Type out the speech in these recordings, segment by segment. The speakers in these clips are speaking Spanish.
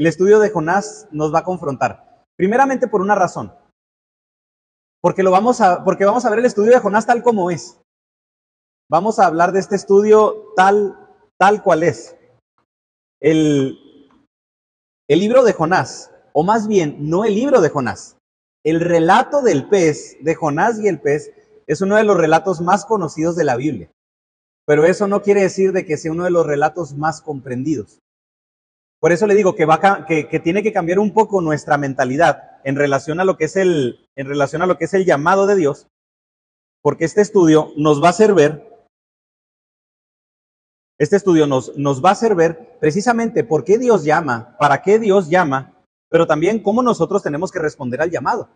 el estudio de Jonás nos va a confrontar. Primeramente por una razón. Porque, lo vamos a, porque vamos a ver el estudio de Jonás tal como es. Vamos a hablar de este estudio tal, tal cual es. El, el libro de Jonás, o más bien, no el libro de Jonás, el relato del pez, de Jonás y el pez, es uno de los relatos más conocidos de la Biblia. Pero eso no quiere decir de que sea uno de los relatos más comprendidos. Por eso le digo que, tiene que cambiar un poco nuestra mentalidad en relación a lo que es el, llamado de Dios, porque este estudio nos va a hacer ver, este estudio nos, va a hacer precisamente por qué Dios llama, para qué Dios llama, pero también cómo nosotros tenemos que responder al llamado.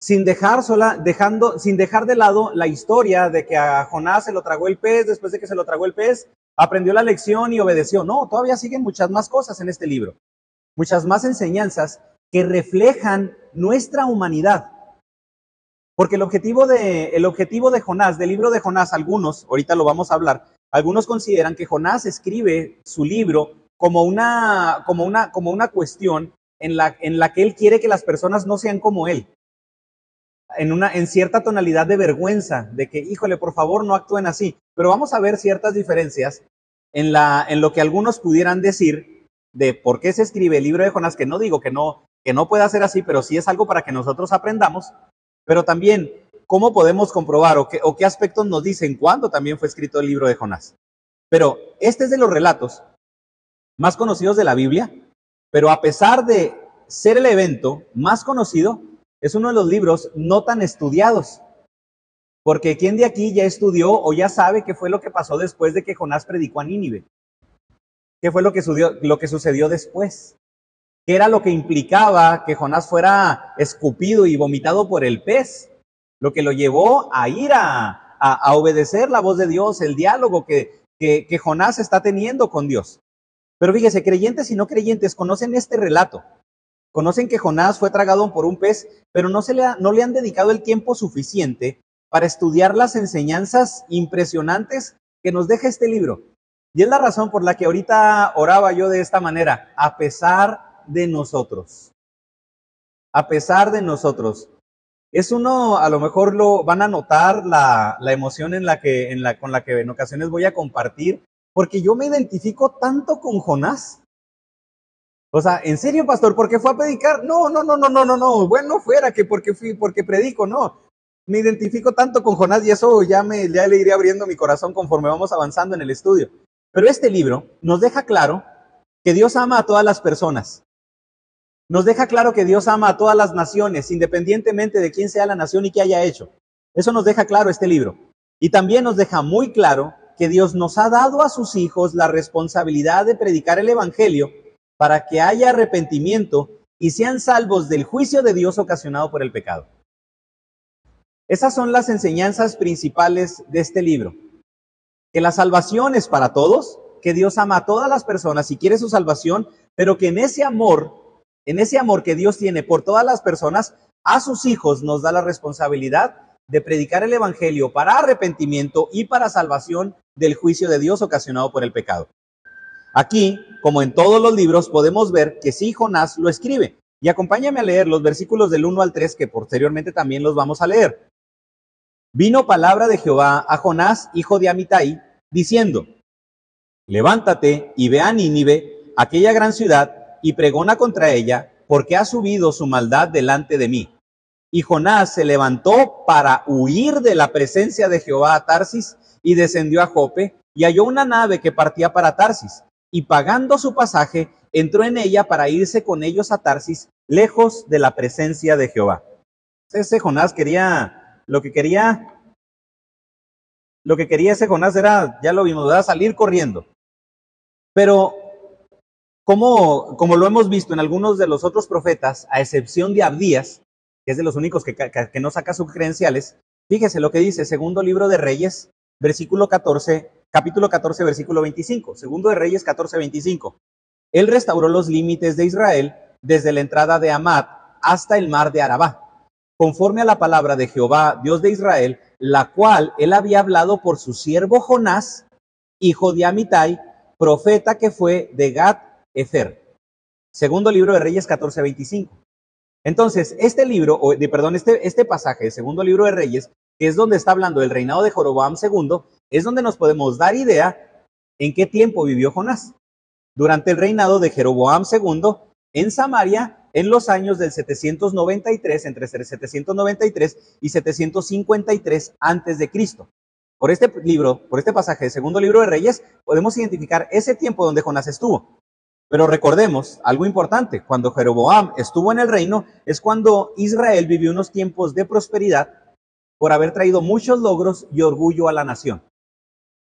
Sin dejar de lado la historia de que a Jonás se lo tragó el pez, después de que se lo tragó el pez, aprendió la lección y obedeció. No, todavía siguen muchas más cosas en este libro, muchas más enseñanzas que reflejan nuestra humanidad. Porque el objetivo de, el objetivo de Jonás, del libro de Jonás, algunos, ahorita lo vamos a hablar, algunos consideran que Jonás escribe su libro como una, como una, como una cuestión en la, en la que él quiere que las personas no sean como él. En, una, en cierta tonalidad de vergüenza, de que, híjole, por favor, no actúen así. Pero vamos a ver ciertas diferencias en, la, en lo que algunos pudieran decir de por qué se escribe el libro de Jonás, que no digo que no, que no pueda ser así, pero sí es algo para que nosotros aprendamos, pero también cómo podemos comprobar o qué, o qué aspectos nos dicen cuándo también fue escrito el libro de Jonás. Pero este es de los relatos más conocidos de la Biblia, pero a pesar de ser el evento más conocido, es uno de los libros no tan estudiados. Porque ¿quién de aquí ya estudió o ya sabe qué fue lo que pasó después de que Jonás predicó a Nínive? ¿Qué fue lo que, sucedió, después? ¿Qué era lo que implicaba que Jonás fuera escupido y vomitado por el pez? Lo que lo llevó a ir a, a, obedecer la voz de Dios, el diálogo que, que, que Jonás está teniendo con Dios. Pero fíjese, creyentes y no creyentes conocen este relato. Conocen que Jonás fue tragado por un pez, pero no, se le no le han dedicado el tiempo suficiente para estudiar las enseñanzas impresionantes que nos deja este libro. Y es la razón por la que ahorita oraba yo de esta manera, a pesar de nosotros. A pesar de nosotros. Es uno, a lo mejor lo van a notar la, la emoción en la que, en la, con la que en ocasiones voy a compartir, porque yo me identifico tanto con Jonás. O sea, ¿en serio, pastor? ¿Por qué fue a predicar? No, no, no, no, no, no, no. Bueno, fuera que porque fui, porque predico, no me identifico tanto con Jonás y eso ya, me, ya le iré abriendo mi corazón conforme vamos avanzando en el estudio. Pero este libro nos deja claro que Dios ama a todas las personas. Nos deja claro que Dios ama a todas las naciones, independientemente de quién sea la nación y qué haya hecho. Eso nos deja claro este libro. Y también nos deja muy claro que Dios nos ha dado a sus hijos la responsabilidad de predicar el Evangelio para que haya arrepentimiento y sean salvos del juicio de Dios ocasionado por el pecado. Esas son las enseñanzas principales de este libro. Que la salvación es para todos, que Dios ama a todas las personas y quiere su salvación, pero que en ese amor, en ese amor que Dios tiene por todas las personas, a sus hijos nos da la responsabilidad de predicar el Evangelio para arrepentimiento y para salvación del juicio de Dios ocasionado por el pecado. Aquí, como en todos los libros, podemos ver que sí Jonás lo escribe. Y acompáñame a leer los versículos del 1 al 3 que posteriormente también los vamos a leer. Vino palabra de Jehová a Jonás, hijo de Amitai, diciendo, Levántate y ve a Nínive, aquella gran ciudad, y pregona contra ella, porque ha subido su maldad delante de mí. Y Jonás se levantó para huir de la presencia de Jehová a Tarsis, y descendió a Jope, y halló una nave que partía para Tarsis, y pagando su pasaje, entró en ella para irse con ellos a Tarsis, lejos de la presencia de Jehová. Ese Jonás quería lo que quería, lo que quería ese Jonás era, ya lo vimos, salir corriendo. Pero, como, como lo hemos visto en algunos de los otros profetas, a excepción de Abdías, que es de los únicos que, que, no saca sus credenciales, fíjese lo que dice, segundo libro de Reyes, versículo 14, capítulo 14, versículo 25. Segundo de Reyes 14, 25. Él restauró los límites de Israel desde la entrada de Amad hasta el mar de Arabá conforme a la palabra de Jehová, Dios de Israel, la cual él había hablado por su siervo Jonás, hijo de Amitai, profeta que fue de Gat Efer. Segundo libro de Reyes 14:25. Entonces, este libro, o, de, perdón, este, este pasaje, segundo libro de Reyes, que es donde está hablando del reinado de Joroboam II, es donde nos podemos dar idea en qué tiempo vivió Jonás. Durante el reinado de Jeroboam II en Samaria en los años del 793, entre 793 y 753 antes de Cristo. Por este libro, por este pasaje del segundo libro de Reyes, podemos identificar ese tiempo donde Jonás estuvo. Pero recordemos algo importante, cuando Jeroboam estuvo en el reino es cuando Israel vivió unos tiempos de prosperidad por haber traído muchos logros y orgullo a la nación.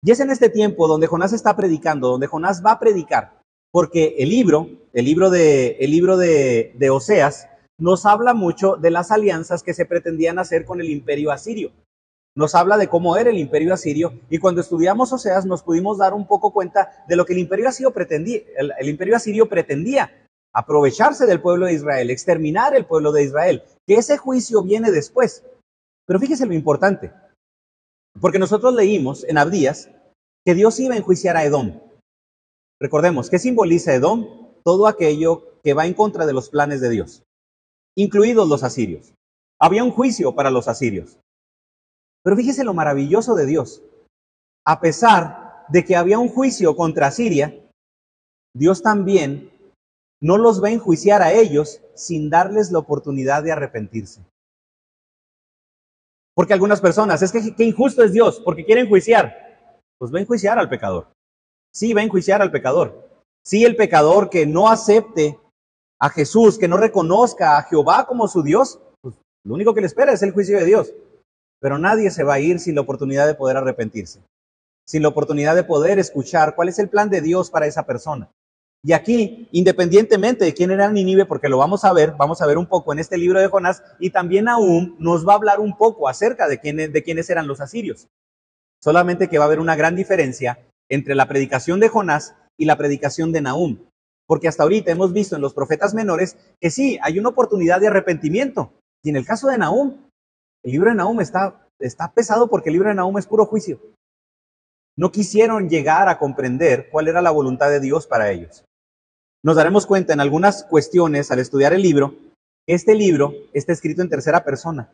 Y es en este tiempo donde Jonás está predicando, donde Jonás va a predicar, porque el libro, el libro de, el libro de, Oseas, nos habla mucho de las alianzas que se pretendían hacer con el imperio asirio nos habla de cómo era el imperio asirio y cuando estudiamos Oseas nos pudimos dar un poco cuenta de lo que el imperio asirio pretendía, el, imperio asirio pretendía, aprovecharse del pueblo de Israel, exterminar el pueblo de Israel, que ese juicio viene después. Pero fíjese lo importante, porque nosotros leímos en Abdías que Dios iba a enjuiciar a Edom. Recordemos, ¿qué simboliza Edom? Todo aquello que va en contra de los planes de Dios, incluidos los asirios. Había un juicio para los asirios. Pero fíjese lo maravilloso de Dios. A pesar de que había un juicio contra Siria, Dios también no los va a enjuiciar a ellos sin darles la oportunidad de arrepentirse. Porque algunas personas, es que qué injusto es Dios, porque quiere enjuiciar. Pues va a enjuiciar al pecador. Sí, va a enjuiciar al pecador. Sí, el pecador que no acepte a Jesús, que no reconozca a Jehová como su Dios, pues lo único que le espera es el juicio de Dios. Pero nadie se va a ir sin la oportunidad de poder arrepentirse, sin la oportunidad de poder escuchar cuál es el plan de Dios para esa persona. Y aquí, independientemente de quién era Nínive, porque lo vamos a ver, vamos a ver un poco en este libro de Jonás, y también aún nos va a hablar un poco acerca de, quién, de quiénes eran los asirios. Solamente que va a haber una gran diferencia entre la predicación de Jonás y la predicación de Nahum. Porque hasta ahorita hemos visto en los profetas menores que sí, hay una oportunidad de arrepentimiento. Y en el caso de Nahum, el libro de Nahum está, está pesado porque el libro de Nahum es puro juicio. No quisieron llegar a comprender cuál era la voluntad de Dios para ellos. Nos daremos cuenta en algunas cuestiones al estudiar el libro este libro está escrito en tercera persona.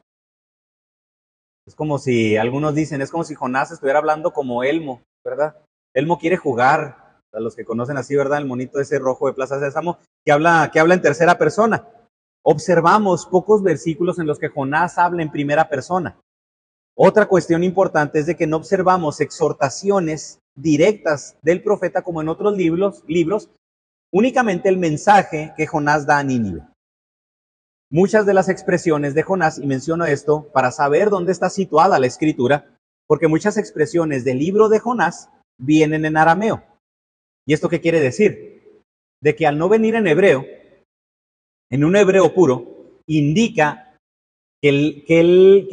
Es como si, algunos dicen, es como si Jonás estuviera hablando como Elmo, ¿verdad? Elmo quiere jugar, a los que conocen así, ¿verdad? El monito ese rojo de Plaza Sésamo, que habla, que habla en tercera persona observamos pocos versículos en los que Jonás habla en primera persona. Otra cuestión importante es de que no observamos exhortaciones directas del profeta como en otros libros, libros, únicamente el mensaje que Jonás da a Nínive. Muchas de las expresiones de Jonás, y menciono esto para saber dónde está situada la escritura, porque muchas expresiones del libro de Jonás vienen en arameo. ¿Y esto qué quiere decir? De que al no venir en hebreo, en un hebreo puro, indica que el, que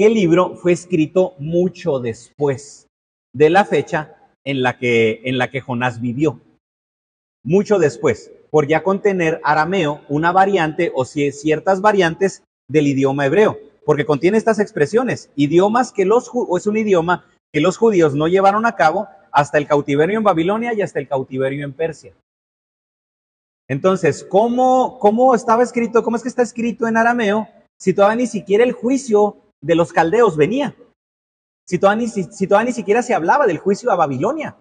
el, libro fue escrito mucho después de la fecha en la que, en la que Jonás vivió. Mucho después, por ya contener arameo, una variante o ciertas variantes del idioma hebreo, porque contiene estas expresiones, idiomas que los, o es un idioma que los judíos no llevaron a cabo hasta el cautiverio en Babilonia y hasta el cautiverio en Persia. Entonces, ¿cómo, ¿cómo estaba escrito? ¿Cómo es que está escrito en arameo si todavía ni siquiera el juicio de los caldeos venía? Si todavía ni, si todavía ni siquiera se hablaba del juicio a Babilonia.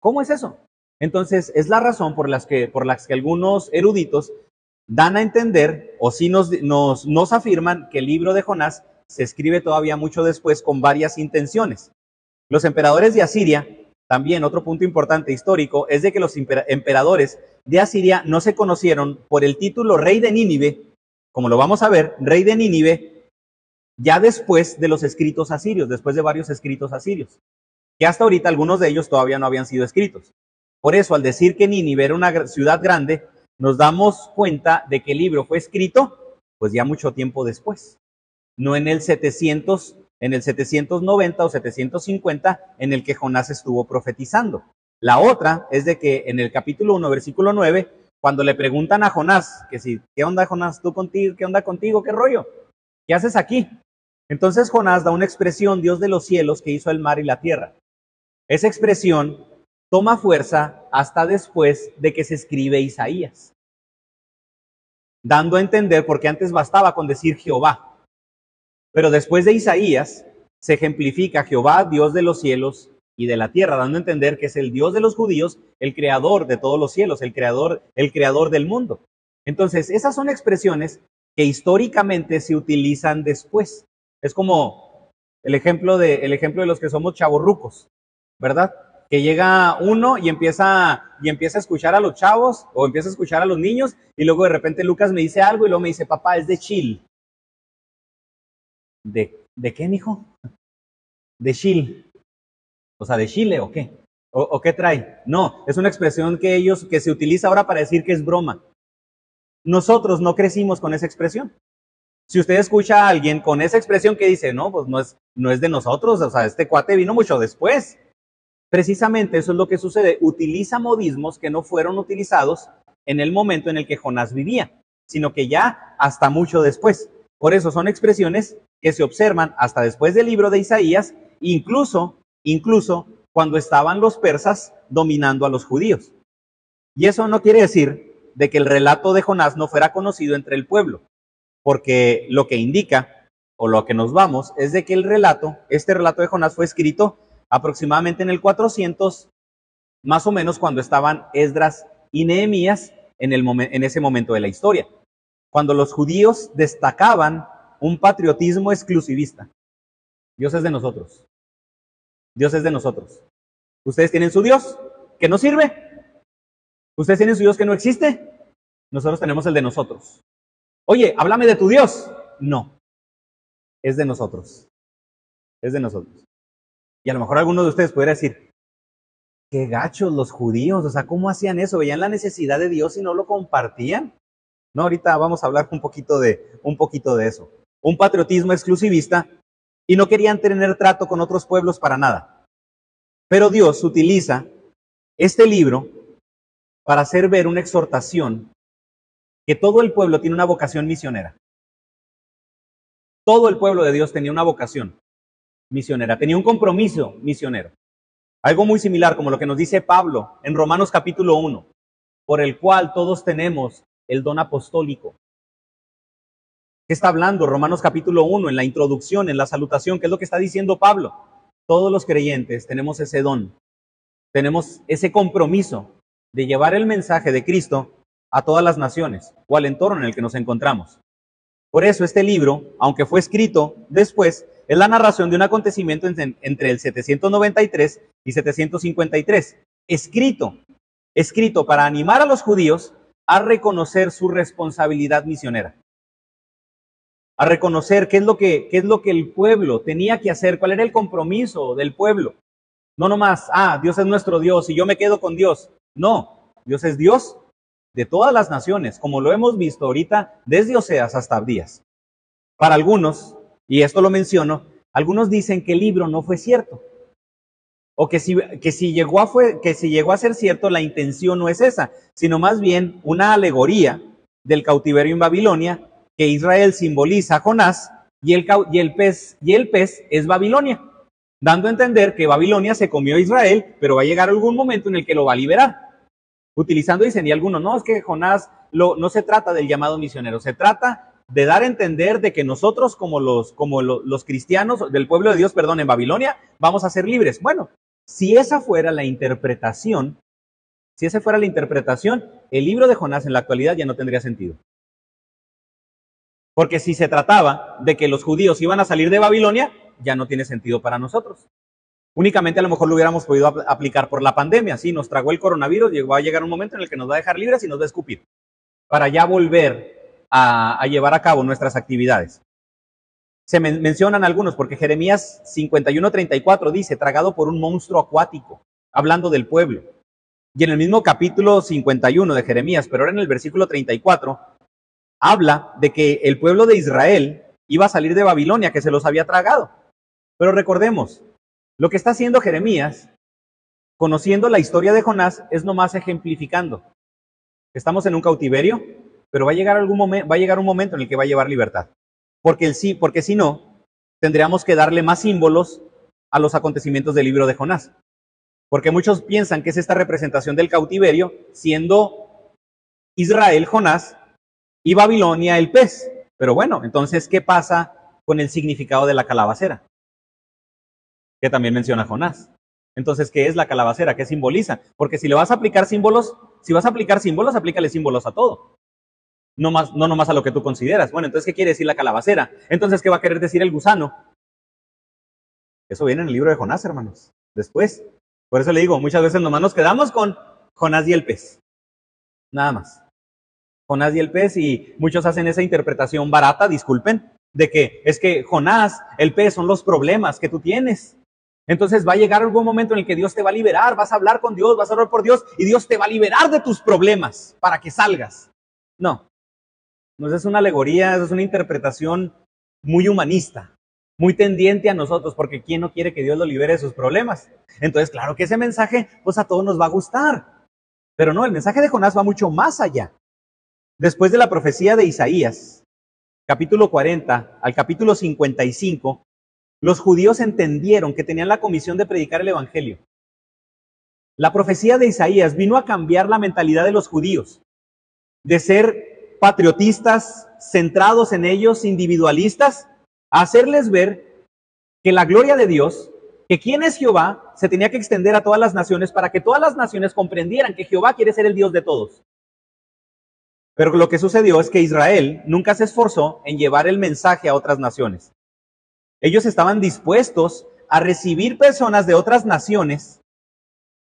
¿Cómo es eso? Entonces, es la razón por, las que, por las que algunos eruditos dan a entender, o sí nos, nos, nos afirman, que el libro de Jonás se escribe todavía mucho después con varias intenciones. Los emperadores de Asiria también otro punto importante histórico es de que los emperadores de Asiria no se conocieron por el título rey de Nínive, como lo vamos a ver, rey de Nínive, ya después de los escritos asirios, después de varios escritos asirios, que hasta ahorita algunos de ellos todavía no habían sido escritos. Por eso, al decir que Nínive era una ciudad grande, nos damos cuenta de que el libro fue escrito, pues ya mucho tiempo después, no en el 700 en el 790 o 750 en el que Jonás estuvo profetizando. La otra es de que en el capítulo 1, versículo 9, cuando le preguntan a Jonás, que si, ¿qué onda Jonás? ¿Tú contigo? ¿Qué onda contigo? ¿Qué rollo? ¿Qué haces aquí? Entonces Jonás da una expresión, Dios de los cielos, que hizo el mar y la tierra. Esa expresión toma fuerza hasta después de que se escribe Isaías. dando a entender, porque antes bastaba con decir Jehová. Pero después de Isaías se ejemplifica Jehová, Dios de los cielos y de la tierra, dando a entender que es el Dios de los judíos, el creador de todos los cielos, el creador, el creador del mundo. Entonces, esas son expresiones que históricamente se utilizan después. Es como el ejemplo de, el ejemplo de los que somos chavorrucos, ¿verdad? Que llega uno y empieza, y empieza a escuchar a los chavos o empieza a escuchar a los niños y luego de repente Lucas me dice algo y luego me dice, papá, es de chill. ¿De, de qué, mijo? De chill. O sea, ¿de Chile o qué? ¿O, ¿O, qué trae? No, es una expresión que ellos, que se utiliza ahora para decir que es broma. Nosotros no crecimos con esa expresión. Si usted escucha a alguien con esa expresión que dice, no, pues no es, no es de nosotros, o sea, este cuate vino mucho después. Precisamente eso es lo que sucede. Utiliza modismos que no fueron utilizados en el momento en el que Jonás vivía, sino que ya hasta mucho después. Por eso son expresiones que se observan hasta después del libro de Isaías, incluso, incluso cuando estaban los persas dominando a los judíos. Y eso no quiere decir de que el relato de Jonás no fuera conocido entre el pueblo porque lo que indica o lo que nos vamos es de que el relato, este relato de Jonás fue escrito aproximadamente en el 400, más o menos cuando estaban Esdras y Nehemías en, en ese momento de la historia, cuando los judíos destacaban un patriotismo exclusivista. Dios es de nosotros. Dios es de nosotros. Ustedes tienen su Dios que no sirve. Ustedes tienen su Dios que no existe. Nosotros tenemos el de nosotros. Oye, háblame de tu Dios. No, es de nosotros. Es de nosotros. Y a lo mejor alguno de ustedes pudiera decir, qué gachos los judíos, o sea, ¿cómo hacían eso? ¿Veían la necesidad de Dios y no lo compartían? No, ahorita vamos a hablar un poquito de, un poquito de eso. Un patriotismo exclusivista y no querían tener trato con otros pueblos para nada. Pero Dios utiliza este libro para hacer ver una exhortación que todo el pueblo tiene una vocación misionera. Todo el pueblo de Dios tenía una vocación misionera, tenía un compromiso misionero. Algo muy similar como lo que nos dice Pablo en Romanos capítulo 1, por el cual todos tenemos el don apostólico. ¿Qué está hablando Romanos capítulo 1 en la introducción, en la salutación? ¿Qué es lo que está diciendo Pablo? Todos los creyentes tenemos ese don, tenemos ese compromiso de llevar el mensaje de Cristo a todas las naciones o al entorno en el que nos encontramos. Por eso este libro, aunque fue escrito después, es la narración de un acontecimiento entre el 793 y 753, escrito, escrito para animar a los judíos a reconocer su responsabilidad misionera, a reconocer qué es lo que, qué es lo que el pueblo tenía que hacer, cuál era el compromiso del pueblo. No nomás, ah, Dios es nuestro Dios y yo me quedo con Dios. No, Dios es Dios de todas las naciones, como lo hemos visto ahorita desde Oseas hasta Abdías. Para algunos, y esto lo menciono, algunos dicen que el libro no fue cierto, o que si, que si, llegó, a fue, que si llegó a ser cierto, la intención no es esa, sino más bien una alegoría del cautiverio en Babilonia, que Israel simboliza a Jonás y el, y el, pez, y el pez es Babilonia, dando a entender que Babilonia se comió a Israel, pero va a llegar algún momento en el que lo va a liberar. Utilizando, dicen, y algunos, no, es que Jonás lo, no se trata del llamado misionero, se trata de dar a entender de que nosotros como los, como los cristianos del pueblo de Dios, perdón, en Babilonia, vamos a ser libres. Bueno, si esa fuera la interpretación, si esa fuera la interpretación, el libro de Jonás en la actualidad ya no tendría sentido. Porque si se trataba de que los judíos iban a salir de Babilonia, ya no tiene sentido para nosotros. Únicamente a lo mejor lo hubiéramos podido aplicar por la pandemia. Sí, nos tragó el coronavirus, llegó a llegar un momento en el que nos va a dejar libres y nos va a escupir para ya volver a, llevar a cabo nuestras actividades. Se mencionan algunos porque Jeremías 51:34 dice, tragado por un monstruo acuático, hablando del pueblo. Y en el mismo capítulo 51 de Jeremías, pero ahora en el versículo 34, habla de que el pueblo de Israel iba a salir de Babilonia, que se los había tragado. Pero recordemos, lo que está haciendo Jeremías, conociendo la historia de Jonás, es nomás ejemplificando. Estamos en un cautiverio, pero va a llegar algún va a llegar un momento en el que va a llevar libertad. Porque el sí, porque si no, tendríamos que darle más símbolos a los acontecimientos del libro de Jonás. Porque muchos piensan que es esta representación del cautiverio, siendo Israel Jonás, y Babilonia el pez. Pero bueno, entonces, ¿qué pasa con el significado de la calabacera? Que también menciona Jonás. Entonces, ¿qué es la calabacera? ¿Qué simboliza? Porque si le vas a aplicar símbolos, si vas a aplicar símbolos, aplícale símbolos a todo. No, más, no nomás a lo que tú consideras. Bueno, entonces, ¿qué quiere decir la calabacera? Entonces, ¿qué va a querer decir el gusano? Eso viene en el libro de Jonás, hermanos. Después. Por eso le digo, muchas veces nomás nos quedamos con Jonás y el pez. Nada más. Jonás y el pez, y muchos hacen esa interpretación barata, disculpen, de que es que Jonás, el pez, son los problemas que tú tienes. Entonces va a llegar algún momento en el que Dios te va a liberar, vas a hablar con Dios, vas a orar por Dios y Dios te va a liberar de tus problemas para que salgas. No, no es una alegoría, es una interpretación muy humanista, muy tendiente a nosotros, porque ¿quién no quiere que Dios lo libere de sus problemas? Entonces, claro que ese mensaje, pues a todos nos va a gustar. Pero no, el mensaje de Jonás va mucho más allá. Después de la profecía de Isaías, capítulo 40 al capítulo 55, los judíos entendieron que tenían la comisión de predicar el Evangelio. La profecía de Isaías vino a cambiar la mentalidad de los judíos, de ser patriotistas, centrados en ellos, individualistas, a hacerles ver que la gloria de Dios, que quién es Jehová, se tenía que extender a todas las naciones para que todas las naciones comprendieran que Jehová quiere ser el Dios de todos. Pero lo que sucedió es que Israel nunca se esforzó en llevar el mensaje a otras naciones. Ellos estaban dispuestos a recibir personas de otras naciones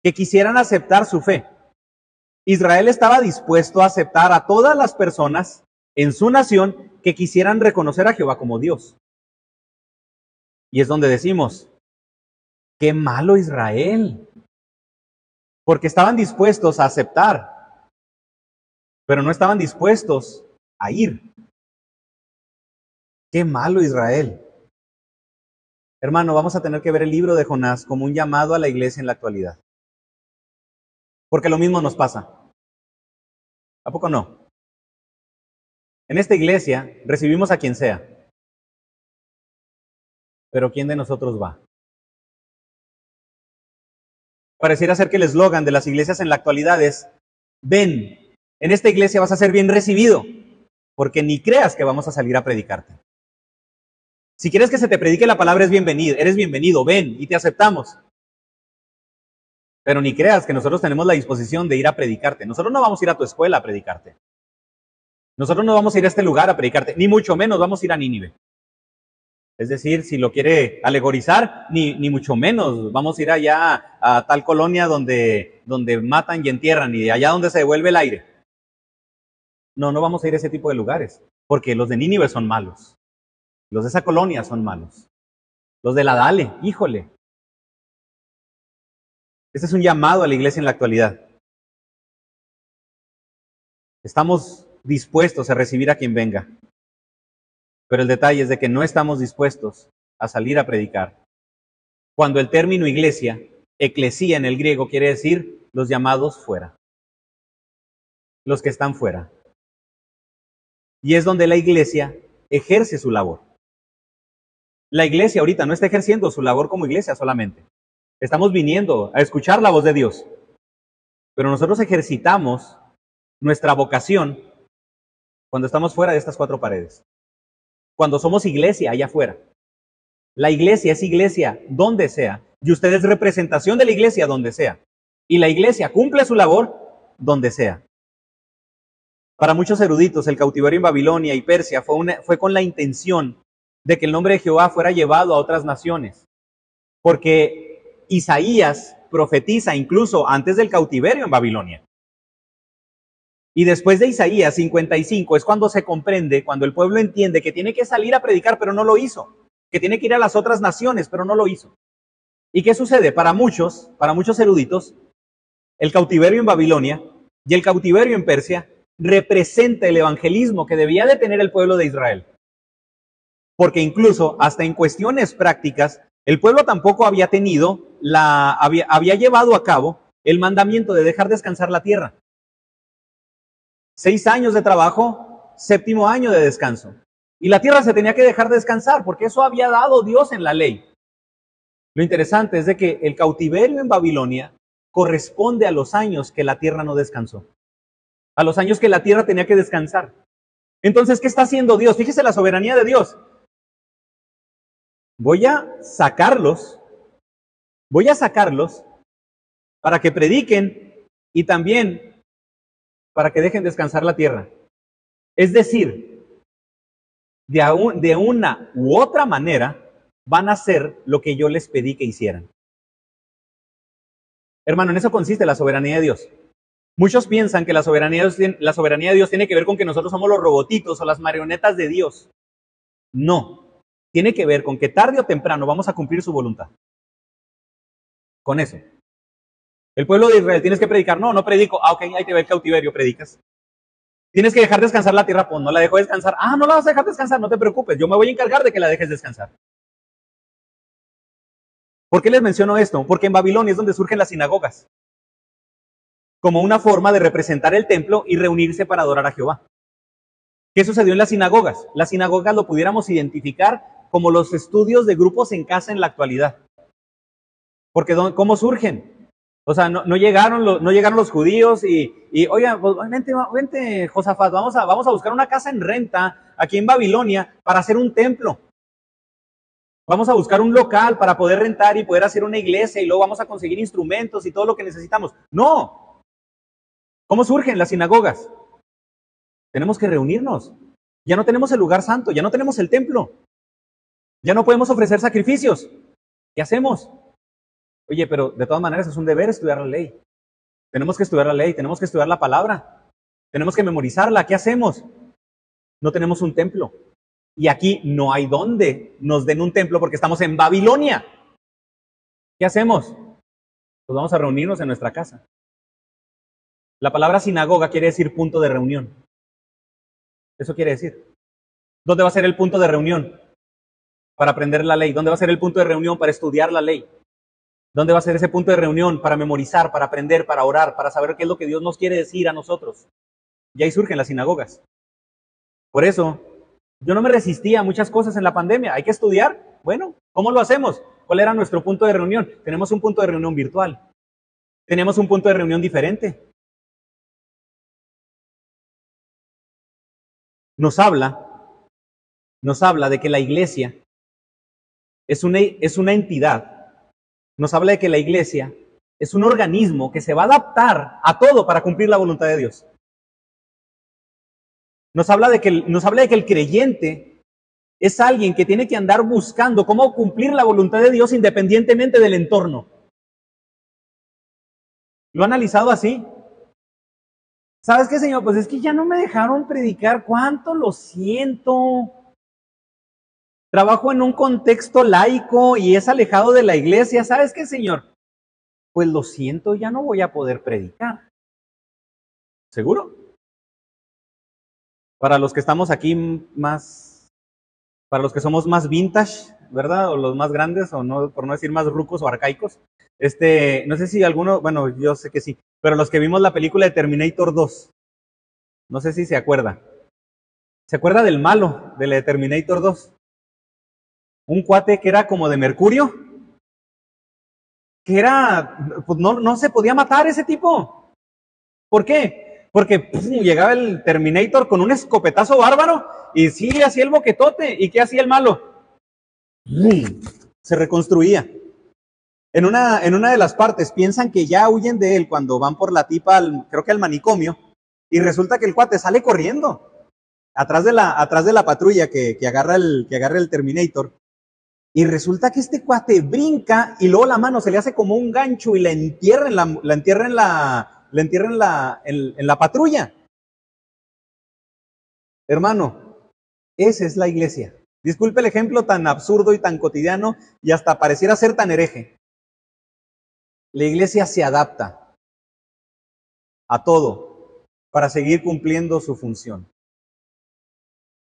que quisieran aceptar su fe. Israel estaba dispuesto a aceptar a todas las personas en su nación que quisieran reconocer a Jehová como Dios. Y es donde decimos, qué malo Israel, porque estaban dispuestos a aceptar, pero no estaban dispuestos a ir. Qué malo Israel. Hermano, vamos a tener que ver el libro de Jonás como un llamado a la iglesia en la actualidad. Porque lo mismo nos pasa. ¿A poco no? En esta iglesia recibimos a quien sea. Pero ¿quién de nosotros va? Pareciera ser que el eslogan de las iglesias en la actualidad es, ven, en esta iglesia vas a ser bien recibido, porque ni creas que vamos a salir a predicarte. Si quieres que se te predique la palabra, es bienvenido, eres bienvenido, ven y te aceptamos. Pero ni creas que nosotros tenemos la disposición de ir a predicarte. Nosotros no vamos a ir a tu escuela a predicarte. Nosotros no vamos a ir a este lugar a predicarte, ni mucho menos vamos a ir a Nínive. Es decir, si lo quiere alegorizar, ni, ni mucho menos vamos a ir allá a tal colonia donde, donde matan y entierran y allá donde se devuelve el aire. No, no vamos a ir a ese tipo de lugares, porque los de Nínive son malos. Los de esa colonia son malos. Los de la Dale, híjole. Este es un llamado a la iglesia en la actualidad. Estamos dispuestos a recibir a quien venga. Pero el detalle es de que no estamos dispuestos a salir a predicar. Cuando el término iglesia, eclesía en el griego, quiere decir los llamados fuera. Los que están fuera. Y es donde la iglesia ejerce su labor. La iglesia ahorita no está ejerciendo su labor como iglesia solamente. Estamos viniendo a escuchar la voz de Dios. Pero nosotros ejercitamos nuestra vocación cuando estamos fuera de estas cuatro paredes. Cuando somos iglesia allá afuera. La iglesia es iglesia donde sea. Y usted es representación de la iglesia donde sea. Y la iglesia cumple su labor donde sea. Para muchos eruditos, el cautiverio en Babilonia y Persia fue, fue con la intención de que el nombre de Jehová fuera llevado a otras naciones. Porque Isaías profetiza incluso antes del cautiverio en Babilonia. Y después de Isaías 55 es cuando se comprende, cuando el pueblo entiende que tiene que salir a predicar, pero no lo hizo. Que tiene que ir a las otras naciones, pero no lo hizo. ¿Y qué sucede? Para muchos, para muchos eruditos, el cautiverio en Babilonia y el cautiverio en Persia representa el evangelismo que debía de tener el pueblo de Israel porque incluso hasta en cuestiones prácticas, el pueblo tampoco había tenido la, había, había llevado a cabo el mandamiento de dejar descansar la tierra. Seis años de trabajo, séptimo año de descanso. Y la tierra se tenía que dejar descansar, porque eso había dado Dios en la ley. Lo interesante es de que el cautiverio en Babilonia corresponde a los años que la tierra no descansó. A los años que la tierra tenía que descansar. Entonces, ¿qué está haciendo Dios? Fíjese la soberanía de Dios. Voy a sacarlos, voy a sacarlos para que prediquen y también para que dejen descansar la tierra. Es decir, de, una u otra manera van a hacer lo que yo les pedí que hicieran. Hermano, en eso consiste la soberanía de Dios. Muchos piensan que la soberanía, de Dios, la soberanía de Dios tiene que ver con que nosotros somos los robotitos o las marionetas de Dios. No, tiene que ver con que tarde o temprano vamos a cumplir su voluntad. Con eso. El pueblo de Israel, tienes que predicar. No, no predico. Ah, ok, ahí te ve el cautiverio, predicas. Tienes que dejar descansar la tierra, pues no la dejo descansar. Ah, no la vas a dejar descansar, no te preocupes. Yo me voy a encargar de que la dejes descansar. ¿Por qué les menciono esto? Porque en Babilonia es donde surgen las sinagogas como una forma de representar el templo y reunirse para adorar a Jehová. ¿Qué sucedió en las sinagogas? Las sinagogas lo pudiéramos identificar como los estudios de grupos en casa en la actualidad. Porque ¿cómo surgen? O sea, no, llegaron, los, no llegaron los judíos y, y oigan, pues, vente, vente, Josafat, vamos a, vamos a buscar una casa en renta aquí en Babilonia para hacer un templo. Vamos a buscar un local para poder rentar y poder hacer una iglesia y luego vamos a conseguir instrumentos y todo lo que necesitamos. No, ¿Cómo surgen las sinagogas? Tenemos que reunirnos. Ya no tenemos el lugar santo, ya no tenemos el templo. Ya no podemos ofrecer sacrificios. ¿Qué hacemos? Oye, pero de todas maneras es un deber estudiar la ley. Tenemos que estudiar la ley, tenemos que estudiar la palabra, tenemos que memorizarla. ¿Qué hacemos? No tenemos un templo. Y aquí no hay donde nos den un templo porque estamos en Babilonia. ¿Qué hacemos? Pues vamos a reunirnos en nuestra casa. La palabra sinagoga quiere decir punto de reunión. Eso quiere decir. ¿Dónde va a ser el punto de reunión? Para aprender la ley. ¿Dónde va a ser el punto de reunión para estudiar la ley? ¿Dónde va a ser ese punto de reunión para memorizar, para aprender, para orar, para saber qué es lo que Dios nos quiere decir a nosotros? Y ahí surgen las sinagogas. Por eso, yo no me resistía a muchas cosas en la pandemia. ¿Hay que estudiar? Bueno, ¿cómo lo hacemos? ¿Cuál era nuestro punto de reunión? Tenemos un punto de reunión virtual. Tenemos un punto de reunión diferente. nos habla, nos habla de que la iglesia es una, es una entidad, nos habla de que la iglesia es un organismo que se va a adaptar a todo para cumplir la voluntad de Dios. Nos habla de que, nos habla de que el creyente es alguien que tiene que andar buscando cómo cumplir la voluntad de Dios independientemente del entorno. ¿Lo ha analizado así? ¿Sabes qué, Señor? Pues es que ya no me dejaron predicar. ¿Cuánto lo siento? Trabajo en un contexto laico y es alejado de la iglesia. ¿Sabes qué, Señor? Pues lo siento, ya no voy a poder predicar. ¿Seguro? Para los que estamos aquí más, para los que somos más vintage, ¿verdad? O los más grandes, o no, por no decir más rucos o arcaicos. Este, no sé si alguno, bueno, yo sé que sí, pero los que vimos la película de Terminator 2, no sé si se acuerda. ¿Se acuerda del malo de la de Terminator 2? Un cuate que era como de mercurio, que era, pues no, no se podía matar ese tipo. ¿Por qué? Porque llegaba el Terminator con un escopetazo bárbaro y sí hacía el boquetote. ¿Y qué hacía el malo? Se reconstruía. En una, en una de las partes piensan que ya huyen de él cuando van por la tipa, al, creo que al manicomio, y resulta que el cuate sale corriendo atrás de la, atrás de la patrulla que, que, agarra el, que agarra el Terminator. Y resulta que este cuate brinca y luego la mano se le hace como un gancho y la entierra en la, la entierra en la, entierra en la, en la patrulla. Hermano, esa es la iglesia. Disculpe el ejemplo tan absurdo y tan cotidiano y hasta pareciera ser tan hereje. La iglesia se adapta a todo para seguir cumpliendo su función.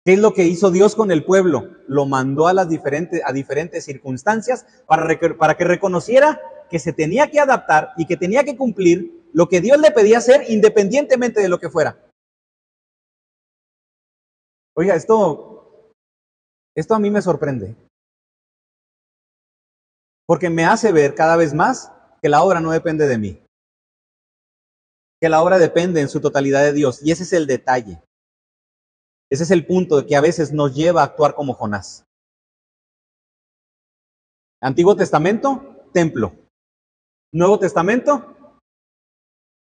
¿Qué es lo que hizo Dios con el pueblo? Lo mandó a las diferentes, a diferentes circunstancias para, para que reconociera que se tenía que adaptar y que tenía que cumplir lo que Dios le pedía hacer independientemente de lo que fuera. Oiga, esto esto a mí me sorprende. Porque me hace ver cada vez más que la obra no depende de mí. Que la obra depende en su totalidad de Dios. Y ese es el detalle. Ese es el punto que a veces nos lleva a actuar como Jonás. Antiguo Testamento, templo. Nuevo Testamento,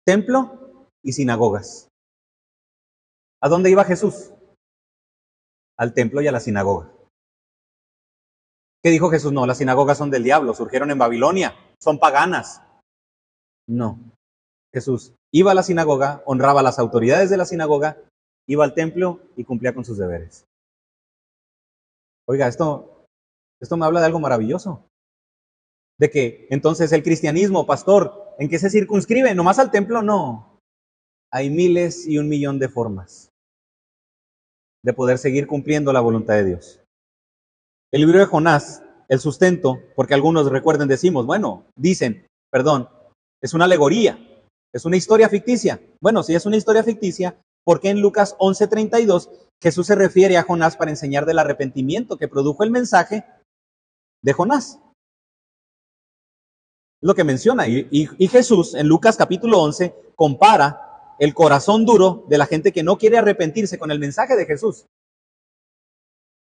templo y sinagogas. ¿A dónde iba Jesús? Al templo y a la sinagoga. ¿Qué dijo Jesús? No, las sinagogas son del diablo, surgieron en Babilonia, son paganas. No. Jesús iba a la sinagoga, honraba a las autoridades de la sinagoga, iba al templo y cumplía con sus deberes. Oiga, esto, esto me habla de algo maravilloso. De que entonces el cristianismo, pastor, ¿en qué se circunscribe? ¿Nomás al templo? No. Hay miles y un millón de formas de poder seguir cumpliendo la voluntad de Dios. El libro de Jonás, el sustento, porque algunos recuerden, decimos, bueno, dicen, perdón, es una alegoría, es una historia ficticia. Bueno, si es una historia ficticia, ¿por qué en Lucas 11:32 Jesús se refiere a Jonás para enseñar del arrepentimiento que produjo el mensaje de Jonás? Lo que menciona. Y, y Jesús en Lucas capítulo 11 compara el corazón duro de la gente que no quiere arrepentirse con el mensaje de Jesús.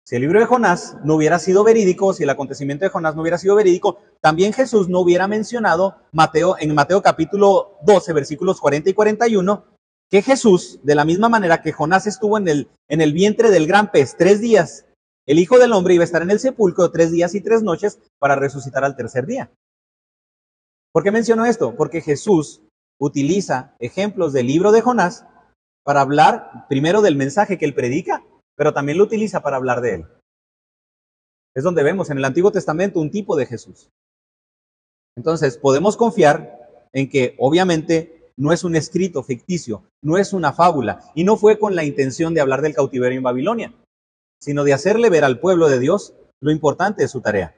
Si el libro de Jonás no hubiera sido verídico, si el acontecimiento de Jonás no hubiera sido verídico, también Jesús no hubiera mencionado Mateo, en Mateo capítulo 12, versículos 40 y 41, que Jesús, de la misma manera que Jonás estuvo en el, en el vientre del gran pez tres días, el Hijo del Hombre iba a estar en el sepulcro tres días y tres noches para resucitar al tercer día. ¿Por qué menciono esto? Porque Jesús utiliza ejemplos del libro de Jonás para hablar primero del mensaje que él predica pero también lo utiliza para hablar de él. Es donde vemos en el Antiguo Testamento un tipo de Jesús. Entonces, podemos confiar en que obviamente no es un escrito ficticio, no es una fábula, y no fue con la intención de hablar del cautiverio en Babilonia, sino de hacerle ver al pueblo de Dios lo importante de su tarea.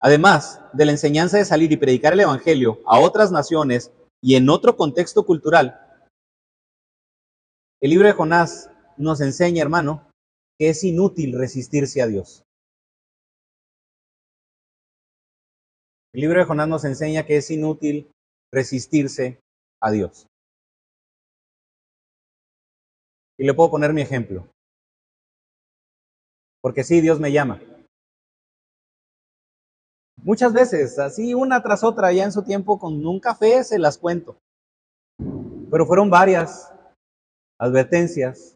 Además de la enseñanza de salir y predicar el Evangelio a otras naciones y en otro contexto cultural, el libro de Jonás nos enseña, hermano, que es inútil resistirse a Dios. El libro de Jonás nos enseña que es inútil resistirse a Dios. Y le puedo poner mi ejemplo. Porque sí, Dios me llama. Muchas veces, así una tras otra, ya en su tiempo con un café se las cuento. Pero fueron varias advertencias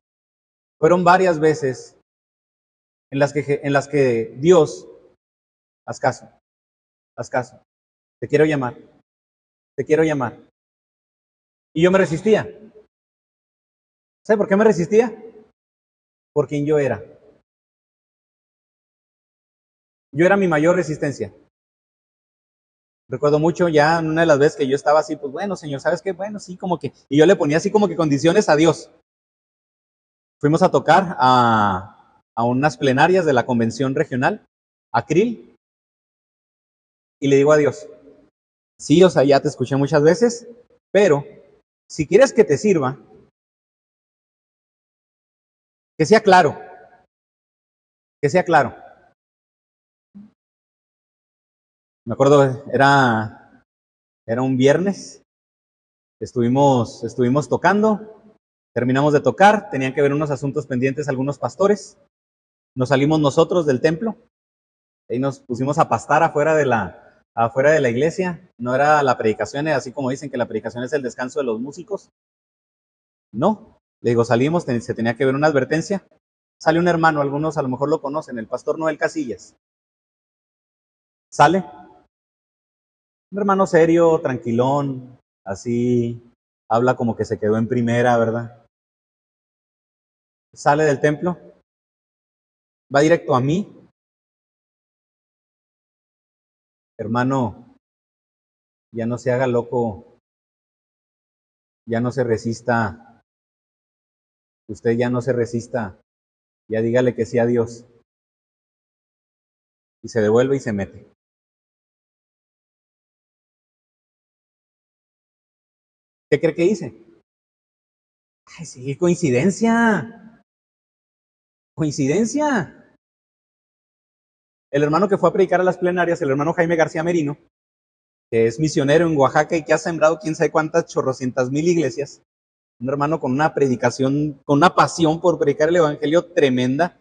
fueron varias veces en las que, en las que Dios, haz caso, haz caso, te quiero llamar, te quiero llamar. Y yo me resistía. ¿Sabe por qué me resistía? Por quien yo era. Yo era mi mayor resistencia. Recuerdo mucho ya una de las veces que yo estaba así, pues bueno, Señor, ¿sabes qué? Bueno, sí, como que, y yo le ponía así como que condiciones a Dios fuimos a tocar a, a unas plenarias de la convención regional, a Krill, y le digo a Dios, sí, o sea, ya te escuché muchas veces, pero si quieres que te sirva, que sea claro, que sea claro. Me acuerdo, era, era un viernes, estuvimos, estuvimos tocando, Terminamos de tocar, tenían que ver unos asuntos pendientes algunos pastores. Nos salimos nosotros del templo y nos pusimos a pastar afuera de la, afuera de la iglesia. No era la predicación, así como dicen que la predicación es el descanso de los músicos. No, le digo, salimos, se tenía que ver una advertencia. Sale un hermano, algunos a lo mejor lo conocen, el pastor Noel Casillas. Sale. Un hermano serio, tranquilón, así, habla como que se quedó en primera, ¿verdad? sale del templo, va directo a mí. Hermano, ya no se haga loco, ya no se resista, usted ya no se resista, ya dígale que sí a Dios. Y se devuelve y se mete. ¿Qué cree que hice? Ay, sí, coincidencia. Coincidencia. El hermano que fue a predicar a las plenarias, el hermano Jaime García Merino, que es misionero en Oaxaca y que ha sembrado quién sabe cuántas chorrocientas mil iglesias, un hermano con una predicación, con una pasión por predicar el Evangelio tremenda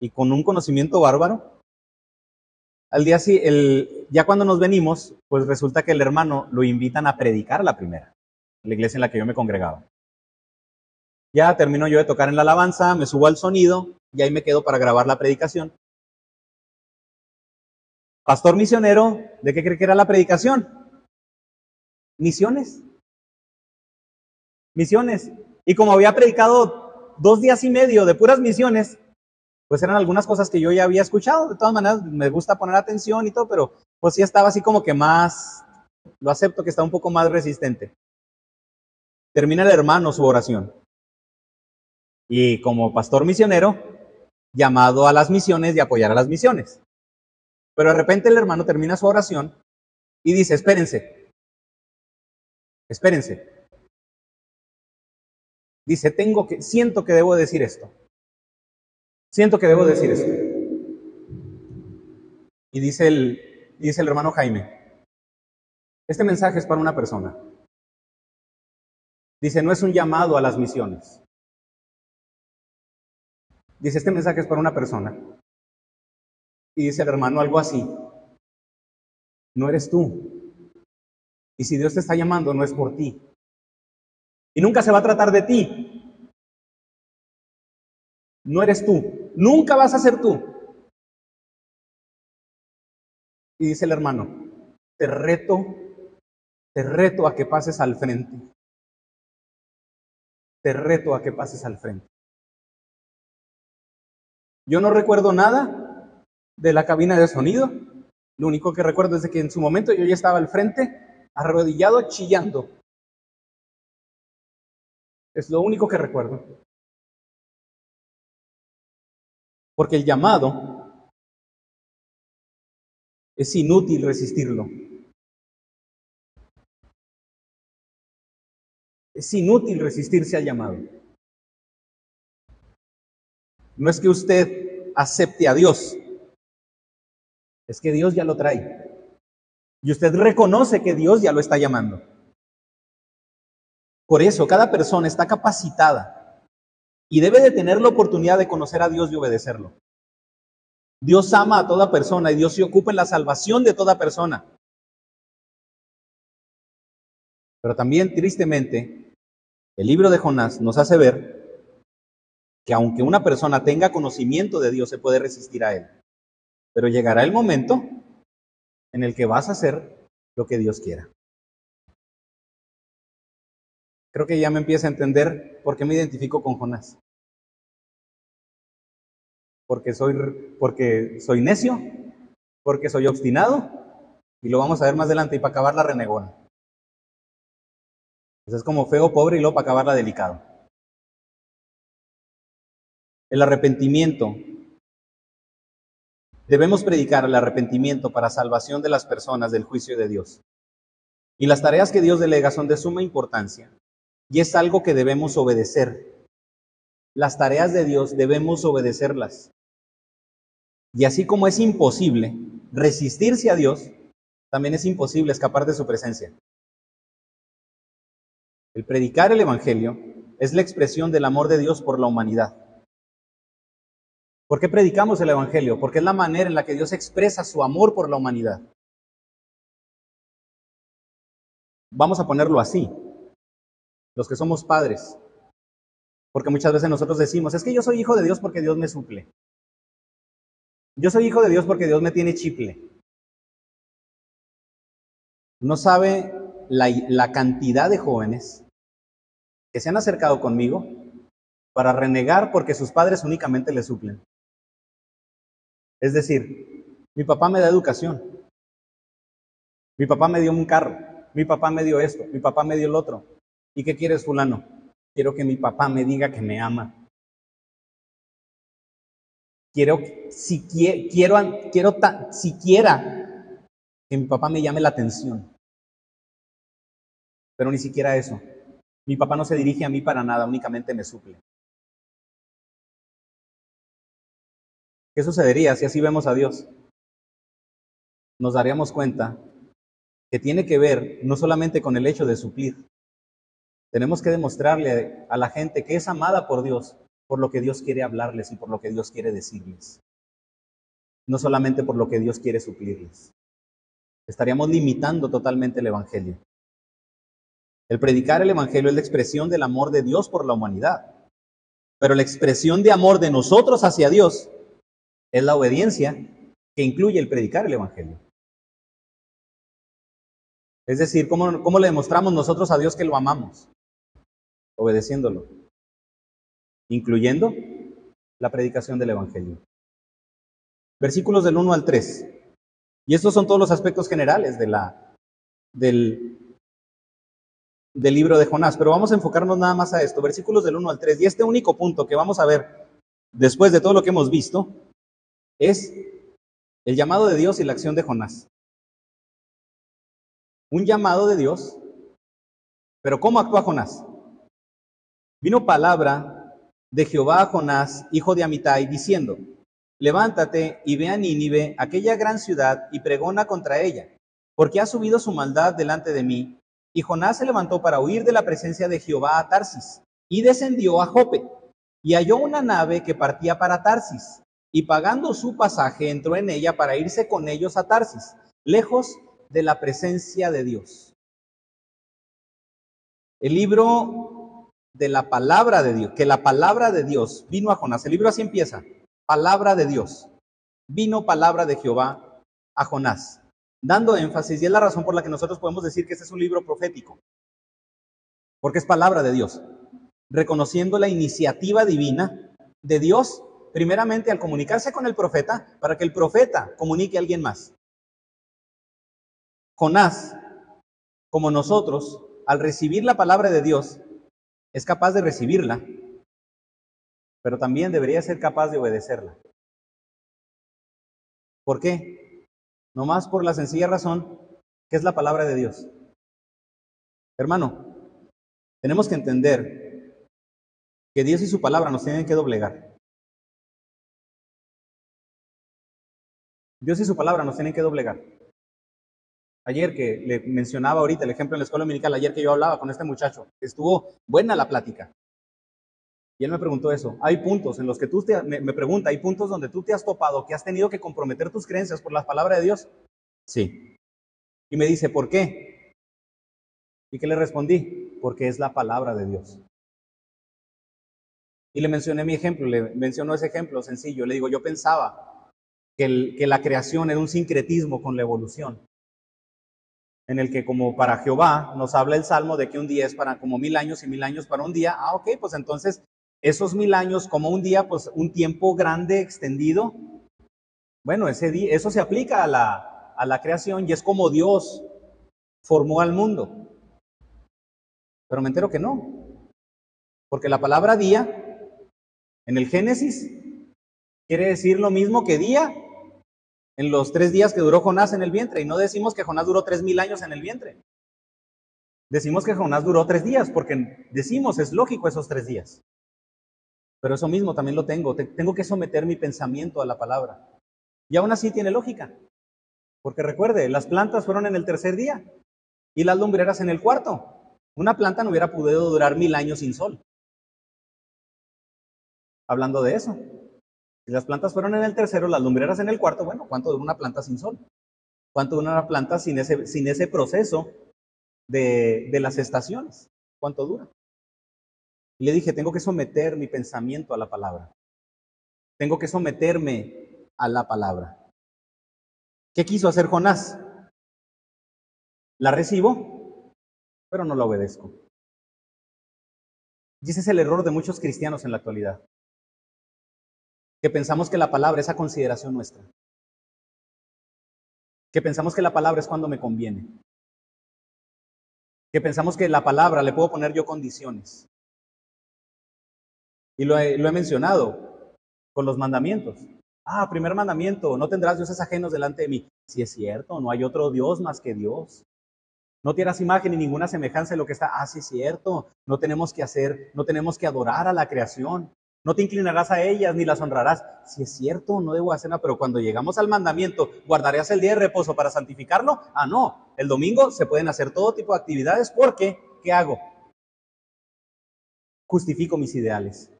y con un conocimiento bárbaro. Al día sí, el, ya cuando nos venimos, pues resulta que el hermano lo invitan a predicar la primera, la iglesia en la que yo me congregaba. Ya termino yo de tocar en la alabanza, me subo al sonido y ahí me quedo para grabar la predicación. Pastor misionero, ¿de qué cree que era la predicación? Misiones. Misiones. Y como había predicado dos días y medio de puras misiones, pues eran algunas cosas que yo ya había escuchado. De todas maneras, me gusta poner atención y todo, pero pues sí estaba así como que más, lo acepto que está un poco más resistente. Termina el hermano su oración. Y como pastor misionero, llamado a las misiones y apoyar a las misiones. Pero de repente el hermano termina su oración y dice, espérense, espérense. Dice, tengo que, siento que debo decir esto. Siento que debo decir esto. Y dice el, dice el hermano Jaime, este mensaje es para una persona. Dice, no es un llamado a las misiones. Dice, este mensaje es para una persona. Y dice el hermano algo así, no eres tú. Y si Dios te está llamando, no es por ti. Y nunca se va a tratar de ti. No eres tú. Nunca vas a ser tú. Y dice el hermano, te reto, te reto a que pases al frente. Te reto a que pases al frente. Yo no recuerdo nada de la cabina de sonido. Lo único que recuerdo es que en su momento yo ya estaba al frente, arrodillado, chillando. Es lo único que recuerdo. Porque el llamado es inútil resistirlo. Es inútil resistirse al llamado. No es que usted acepte a Dios, es que Dios ya lo trae. Y usted reconoce que Dios ya lo está llamando. Por eso, cada persona está capacitada y debe de tener la oportunidad de conocer a Dios y obedecerlo. Dios ama a toda persona y Dios se ocupa en la salvación de toda persona. Pero también, tristemente, el libro de Jonás nos hace ver que aunque una persona tenga conocimiento de Dios, se puede resistir a él. Pero llegará el momento en el que vas a hacer lo que Dios quiera. Creo que ya me empieza a entender por qué me identifico con Jonás. Porque soy, porque soy necio, porque soy obstinado, y lo vamos a ver más adelante, y para acabar la renegona. Pues es como feo, pobre, y luego para acabarla delicado. El arrepentimiento Debemos predicar el arrepentimiento para salvación de las personas del juicio de Dios. Y las tareas que Dios delega son de suma importancia y es algo que debemos obedecer. Las tareas de Dios debemos obedecerlas. Y así como es imposible resistirse a Dios, también es imposible escapar de su presencia. El predicar el Evangelio es la expresión del amor de Dios por la humanidad. ¿Por qué predicamos el Evangelio? Porque es la manera en la que Dios expresa su amor por la humanidad. Vamos a ponerlo así, los que somos padres. Porque muchas veces nosotros decimos, es que yo soy hijo de Dios porque Dios me suple. Yo soy hijo de Dios porque Dios me tiene chiple. No sabe la, la cantidad de jóvenes que se han acercado conmigo para renegar porque sus padres únicamente le suplen. Es decir, mi papá me da educación, mi papá me dio un carro, mi papá me dio esto, mi papá me dio el otro. ¿Y qué quieres, fulano? Quiero que mi papá me diga que me ama. Quiero, si quiero, quiero, siquiera que mi papá me llame la atención. Pero ni siquiera eso. Mi papá no se dirige a mí para nada, únicamente me suple. ¿Qué sucedería si así vemos a Dios? Nos daríamos cuenta que tiene que ver no solamente con el hecho de suplir, Tenemos que demostrarle a la gente que es amada por Dios, por lo que Dios quiere hablarles y por lo que Dios quiere decirles. No solamente por lo que Dios quiere suplirles. Estaríamos limitando totalmente el Evangelio. El predicar el Evangelio es la expresión del amor de Dios por la humanidad. Pero la expresión de amor de nosotros hacia Dios es la obediencia que incluye el predicar el Evangelio. Es decir, ¿cómo, ¿cómo, le demostramos nosotros a Dios que lo amamos? Obedeciéndolo, incluyendo la predicación del Evangelio. Versículos del 1 al 3. Y estos son todos los aspectos generales de la, del, del libro de Jonás, pero vamos a enfocarnos nada más a esto, versículos del 1 al 3. Y este único punto que vamos a ver después de todo lo que hemos visto es el llamado de Dios y la acción de Jonás. Un llamado de Dios, pero ¿cómo actúa Jonás? Vino palabra de Jehová a Jonás, hijo de Amitai, diciendo, levántate y ve a Nínive, aquella gran ciudad, y pregona contra ella, porque ha subido su maldad delante de mí y Jonás se levantó para huir de la presencia de Jehová a Tarsis y descendió a Jope y halló una nave que partía para Tarsis y pagando su pasaje entró en ella para irse con ellos a Tarsis, lejos de la presencia de Dios. El libro de la palabra de Dios, que la palabra de Dios vino a Jonás. El libro así empieza, palabra de Dios. Vino palabra de Jehová a Jonás dando énfasis, y es la razón por la que nosotros podemos decir que este es un libro profético, porque es palabra de Dios, reconociendo la iniciativa divina de Dios, primeramente al comunicarse con el profeta, para que el profeta comunique a alguien más. Jonás, como nosotros, al recibir la palabra de Dios, es capaz de recibirla, pero también debería ser capaz de obedecerla. ¿Por qué? Nomás por la sencilla razón que es la palabra de Dios. Hermano, tenemos que entender que Dios y su palabra nos tienen que doblegar. Dios y su palabra nos tienen que doblegar. Ayer que le mencionaba ahorita el ejemplo en la escuela dominical, ayer que yo hablaba con este muchacho, estuvo buena la plática. Y él me preguntó eso. Hay puntos en los que tú te, me, me, pregunta, ¿hay puntos donde tú te has topado que has tenido que comprometer tus creencias por la palabra de Dios? Sí. Y me dice, ¿por qué? ¿Y qué le respondí? Porque es la palabra de Dios. Y le mencioné mi ejemplo, le mencionó ese ejemplo sencillo. Le digo, yo pensaba que, la creación era un sincretismo con la evolución en el que como para Jehová nos habla el Salmo de que un día es para como mil años y mil años para un día, ah, ok, pues entonces esos mil años como un día, pues un tiempo grande, extendido. Bueno, ese día, eso se aplica a la, a la creación y es como Dios formó al mundo. Pero me entero que no. Porque la palabra día en el Génesis quiere decir lo mismo que día en los tres días que duró Jonás en el vientre. Y no decimos que Jonás duró tres mil años en el vientre. Decimos que Jonás duró tres días porque decimos, es lógico esos tres días. Pero eso mismo también lo tengo. Tengo que someter mi pensamiento a la palabra. Y aún así tiene lógica. Porque recuerde, las plantas fueron en el tercer día y las lumbreras en el cuarto. Una planta no hubiera podido durar mil años sin sol. Hablando de eso. Si las plantas fueron en el tercero, las lumbreras en el cuarto, bueno, ¿cuánto dura una planta sin sol? ¿Cuánto dura una planta sin ese, proceso de, de las estaciones? ¿Cuánto dura? Y le dije, tengo que someter mi pensamiento a la palabra. Tengo que someterme a la palabra. ¿Qué quiso hacer Jonás? La recibo, pero no la obedezco. Y ese es el error de muchos cristianos en la actualidad. Que pensamos que la palabra es a consideración nuestra. Que pensamos que la palabra es cuando me conviene. Que pensamos que la palabra le puedo poner yo condiciones. Y lo he, mencionado con los mandamientos. Ah, primer mandamiento, no tendrás dioses ajenos delante de mí. Si es cierto, no hay otro Dios más que Dios. No tienes imagen ni ninguna semejanza de lo que está. Ah, sí es cierto, no tenemos que hacer, no tenemos que adorar a la creación. No te inclinarás a ellas ni las honrarás. Si es cierto, no debo hacer nada, pero cuando llegamos al mandamiento, ¿guardarías el día de reposo para santificarlo? Ah, no. El domingo se pueden hacer todo tipo de actividades porque, ¿qué hago? justifico mis ideales,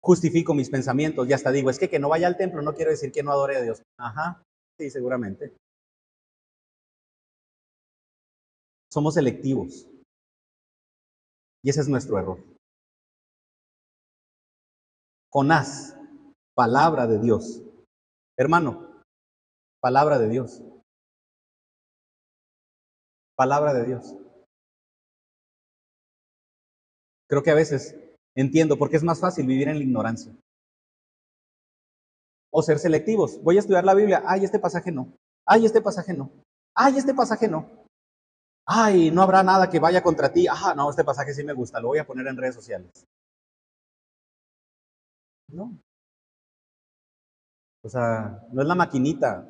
justifico mis pensamientos y hasta digo, es que que no vaya al templo no quiere decir que no adore a Dios. Ajá, sí, seguramente. Somos selectivos. Y ese es nuestro error. Jonás, palabra de Dios. Hermano, palabra de Dios. Palabra de Dios. Creo que a veces entiendo porque es más fácil vivir en la ignorancia. O ser selectivos. Voy a estudiar la Biblia. Ay, este pasaje no. Ay, este pasaje no. Ay, este pasaje no. Ay, no habrá nada que vaya contra ti. Ah, no, este pasaje sí me gusta. Lo voy a poner en redes sociales. No. O sea, no es la maquinita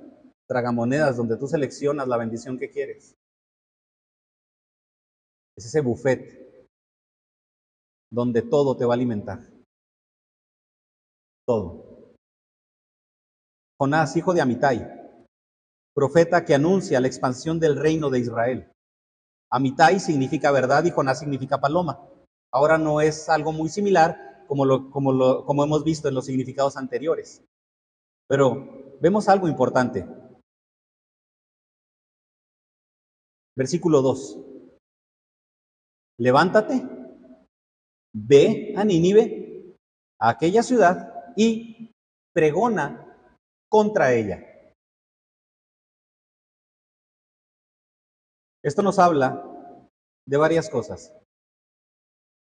tragamonedas donde tú seleccionas la bendición que quieres. Es ese buffet donde todo te va a alimentar. Todo. Jonás, hijo de Amitai, profeta que anuncia la expansión del reino de Israel. Amitai significa verdad y Jonás significa paloma. Ahora no es algo muy similar como, lo, como, lo, como hemos visto en los significados anteriores. Pero vemos algo importante. Versículo 2. Levántate ve a Nínive, a aquella ciudad, y pregona contra ella. Esto nos habla de varias cosas.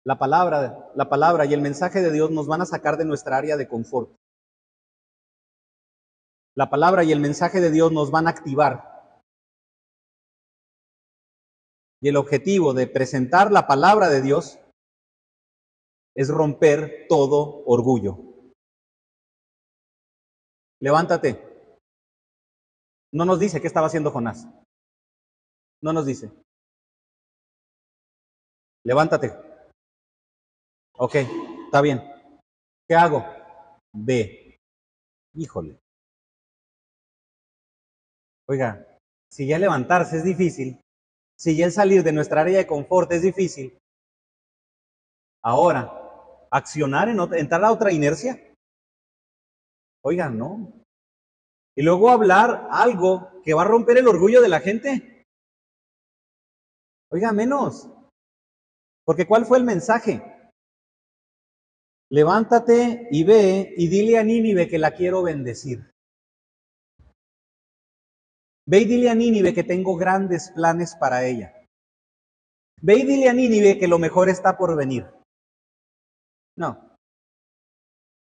La palabra, la palabra y el mensaje de Dios nos van a sacar de nuestra área de confort. La palabra y el mensaje de Dios nos van a activar. Y el objetivo de presentar la palabra de Dios es romper todo orgullo. Levántate. No nos dice qué estaba haciendo Jonás. No nos dice. Levántate. Ok, está bien. ¿Qué hago? Ve. Híjole. Oiga, si ya levantarse es difícil, si ya el salir de nuestra área de confort es difícil, ahora accionar, en entrar a otra inercia. Oigan, no. Y luego hablar algo que va a romper el orgullo de la gente. Oiga, menos. Porque ¿cuál fue el mensaje? Levántate y ve y dile a Nínive que la quiero bendecir. Ve y dile a Nínive que tengo grandes planes para ella. Ve y dile a Nínive que lo mejor está por venir. No.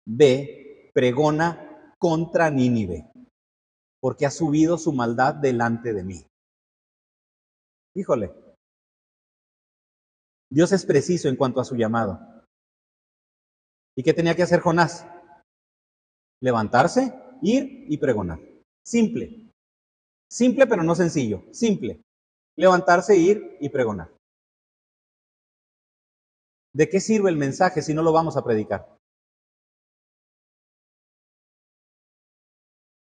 Ve, pregona contra Nínive, porque ha subido su maldad delante de mí. Híjole. Dios es preciso en cuanto a su llamado. ¿Y qué tenía que hacer Jonás? Levantarse, ir y pregonar. Simple. Simple pero no sencillo. Simple. Levantarse, ir y pregonar. ¿De qué sirve el mensaje si no lo vamos a predicar?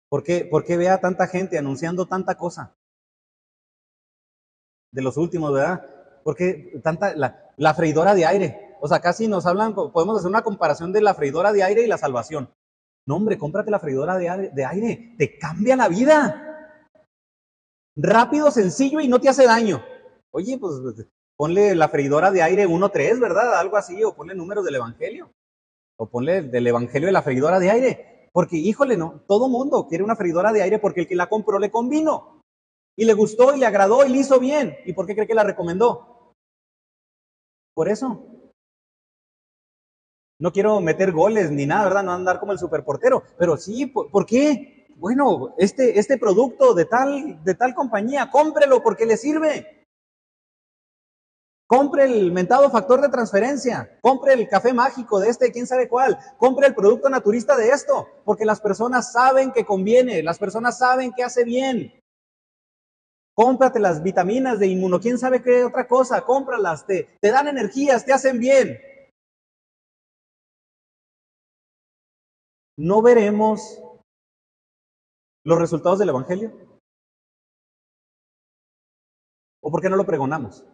¿Por qué, ¿Por qué vea tanta gente anunciando tanta cosa? De los últimos, ¿verdad? Porque tanta, la, la freidora de aire. O sea, casi nos hablan, podemos hacer una comparación de la freidora de aire y la salvación. No, hombre, cómprate la freidora de aire, de aire, te cambia la vida. Rápido, sencillo y no te hace daño. Oye, pues ponle la freidora de aire 1.3, ¿verdad? Algo así, o ponle números del Evangelio, o ponle del Evangelio de la freidora de aire. Porque, híjole, no, todo mundo quiere una freidora de aire porque el que la compró le convino. Y le gustó y le agradó y le hizo bien. ¿Y por qué cree que la recomendó? Por eso. No quiero meter goles ni nada, ¿verdad? No andar como el superportero. Pero sí, ¿por, qué? Bueno, este, este producto de tal, de tal compañía, cómprelo porque le sirve. Compre el mentado factor de transferencia. Compre el café mágico de este, quién sabe cuál. Compre el producto naturista de esto. Porque las personas saben que conviene. Las personas saben que hace bien. Cómprate las vitaminas de inmuno, quién sabe qué otra cosa. Cómpralas. Te, te dan energías, te hacen bien. ¿No veremos los resultados del Evangelio? ¿O por qué no lo pregonamos?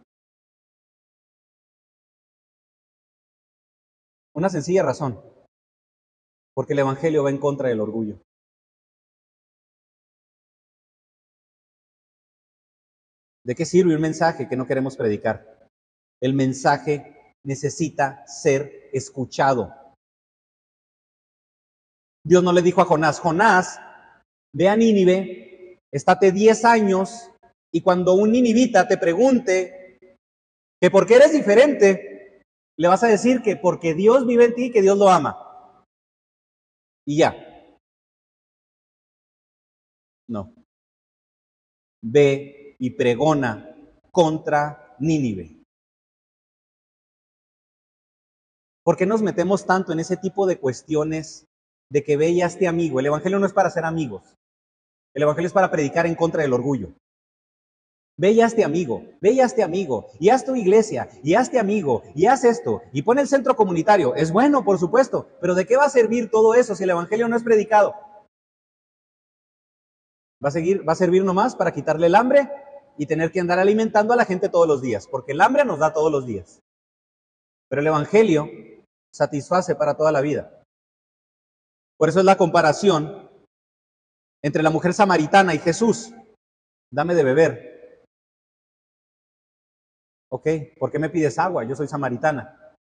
Una sencilla razón. Porque el Evangelio va en contra del orgullo. ¿De qué sirve un mensaje que no queremos predicar? El mensaje necesita ser escuchado. Dios no le dijo a Jonás, Jonás, ve a Nínive, estate 10 años y cuando un ninivita te pregunte que por qué eres diferente, le vas a decir que porque Dios vive en ti y que Dios lo ama. Y ya. No. Ve y pregona contra Nínive. ¿Por qué nos metemos tanto en ese tipo de cuestiones de que ve y amigo? El Evangelio no es para ser amigos. El Evangelio es para predicar en contra del orgullo. Ve y amigo, ve y amigo, y haz tu iglesia, y hazte amigo, y haz esto, y pon el centro comunitario. Es bueno, por supuesto, pero ¿de qué va a servir todo eso si el Evangelio no es predicado? Va a, seguir, va a servir nomás para quitarle el hambre y tener que andar alimentando a la gente todos los días, porque el hambre nos da todos los días. Pero el Evangelio satisface para toda la vida. Por eso es la comparación entre la mujer samaritana y Jesús. Dame de beber. Ok, ¿por qué me pides agua? Yo soy samaritana.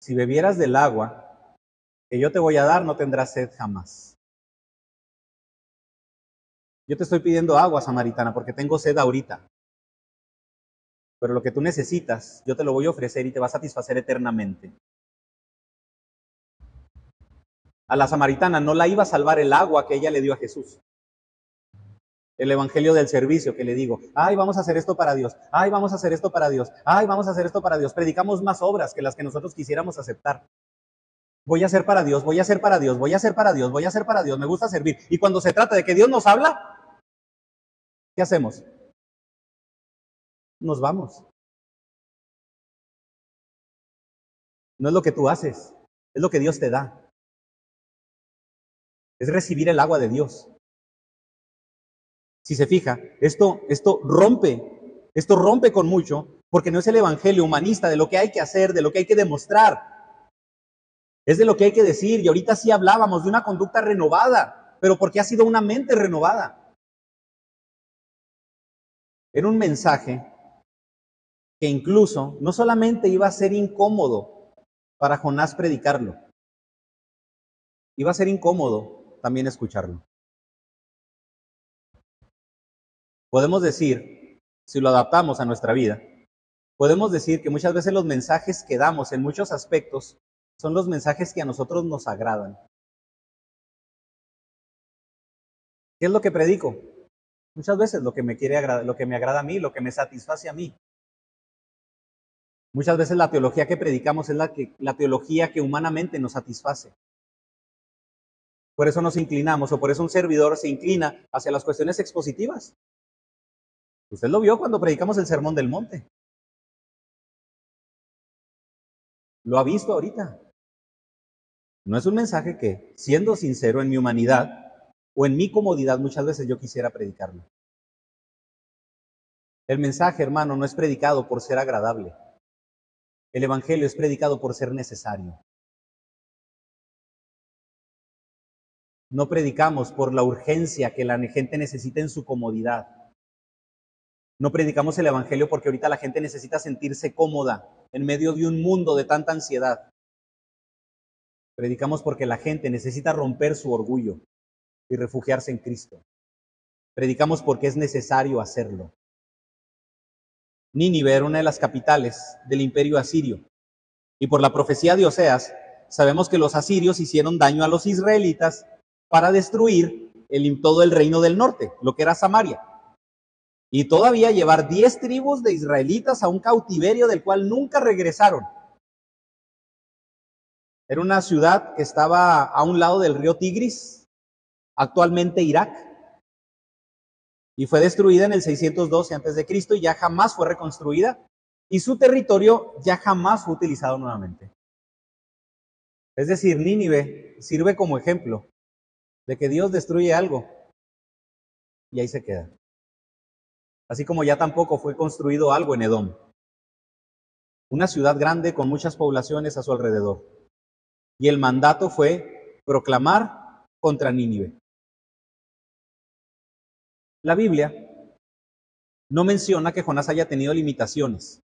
Si bebieras del agua que yo te voy a dar, no tendrás sed jamás. Yo te estoy pidiendo agua, samaritana, porque tengo sed ahorita. Pero lo que tú necesitas, yo te lo voy a ofrecer y te va a satisfacer eternamente. A la samaritana no la iba a salvar el agua que ella le dio a Jesús el evangelio del servicio que le digo, ay, vamos a hacer esto para Dios, ay, vamos a hacer esto para Dios, ay, vamos a hacer esto para Dios. Predicamos más obras que las que nosotros quisiéramos aceptar. Voy a hacer para Dios, voy a hacer para Dios, voy a hacer para Dios, voy a hacer para Dios, me gusta servir. Y cuando se trata de que Dios nos habla, ¿qué hacemos? Nos vamos. No es lo que tú haces, es lo que Dios te da. Es recibir el agua de Dios. Si se fija, esto, esto rompe, esto rompe con mucho, porque no es el evangelio humanista de lo que hay que hacer, de lo que hay que demostrar. Es de lo que hay que decir. Y ahorita sí hablábamos de una conducta renovada, pero porque ha sido una mente renovada. Era un mensaje que incluso no solamente iba a ser incómodo para Jonás predicarlo, iba a ser incómodo también escucharlo. Podemos decir, si lo adaptamos a nuestra vida, podemos decir que muchas veces los mensajes que damos en muchos aspectos son los mensajes que a nosotros nos agradan. ¿Qué es lo que predico? Muchas veces lo que me quiere lo que me agrada a mí, lo que me satisface a mí. Muchas veces la teología que predicamos es la, que, la teología que humanamente nos satisface. Por eso nos inclinamos, o por eso un servidor se inclina hacia las cuestiones expositivas. Usted lo vio cuando predicamos el Sermón del Monte. Lo ha visto ahorita. No es un mensaje que, siendo sincero en mi humanidad o en mi comodidad, muchas veces yo quisiera predicarlo. El mensaje, hermano, no es predicado por ser agradable. El Evangelio es predicado por ser necesario. No predicamos por la urgencia que la gente necesita en su comodidad. No predicamos el Evangelio porque ahorita la gente necesita sentirse cómoda en medio de un mundo de tanta ansiedad. Predicamos porque la gente necesita romper su orgullo y refugiarse en Cristo. Predicamos porque es necesario hacerlo. Nínive era una de las capitales del imperio asirio. Y por la profecía de Oseas, sabemos que los asirios hicieron daño a los israelitas para destruir todo el reino del norte, lo que era Samaria y todavía llevar diez tribus de israelitas a un cautiverio del cual nunca regresaron. Era una ciudad que estaba a un lado del río Tigris, actualmente Irak, y fue destruida en el 612 a.C. y ya jamás fue reconstruida, y su territorio ya jamás fue utilizado nuevamente. Es decir, Nínive sirve como ejemplo de que Dios destruye algo y ahí se queda así como ya tampoco fue construido algo en Edom. una ciudad grande con muchas poblaciones a su alrededor. Y el mandato fue proclamar contra Nínive. La Biblia no menciona que Jonás haya tenido limitaciones.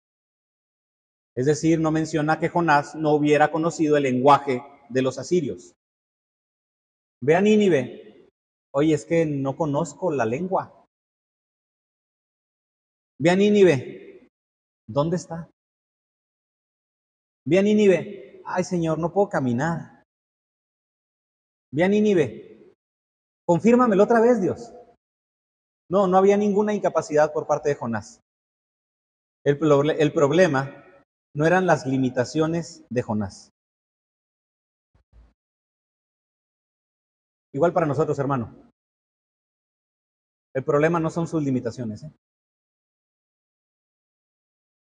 Es decir, no menciona que Jonás no hubiera conocido el lenguaje de los asirios. Ve a Nínive. Oye, es que no conozco la lengua. Ve a Nínive. ¿Dónde está? Ve a Nínive. Ay, Señor, no puedo caminar. Ve a Nínive. Confírmamelo otra vez, Dios. No, no había ninguna incapacidad por parte de Jonás. El, el problema no eran las limitaciones de Jonás. Igual para nosotros, hermano. El problema no son sus limitaciones. ¿eh?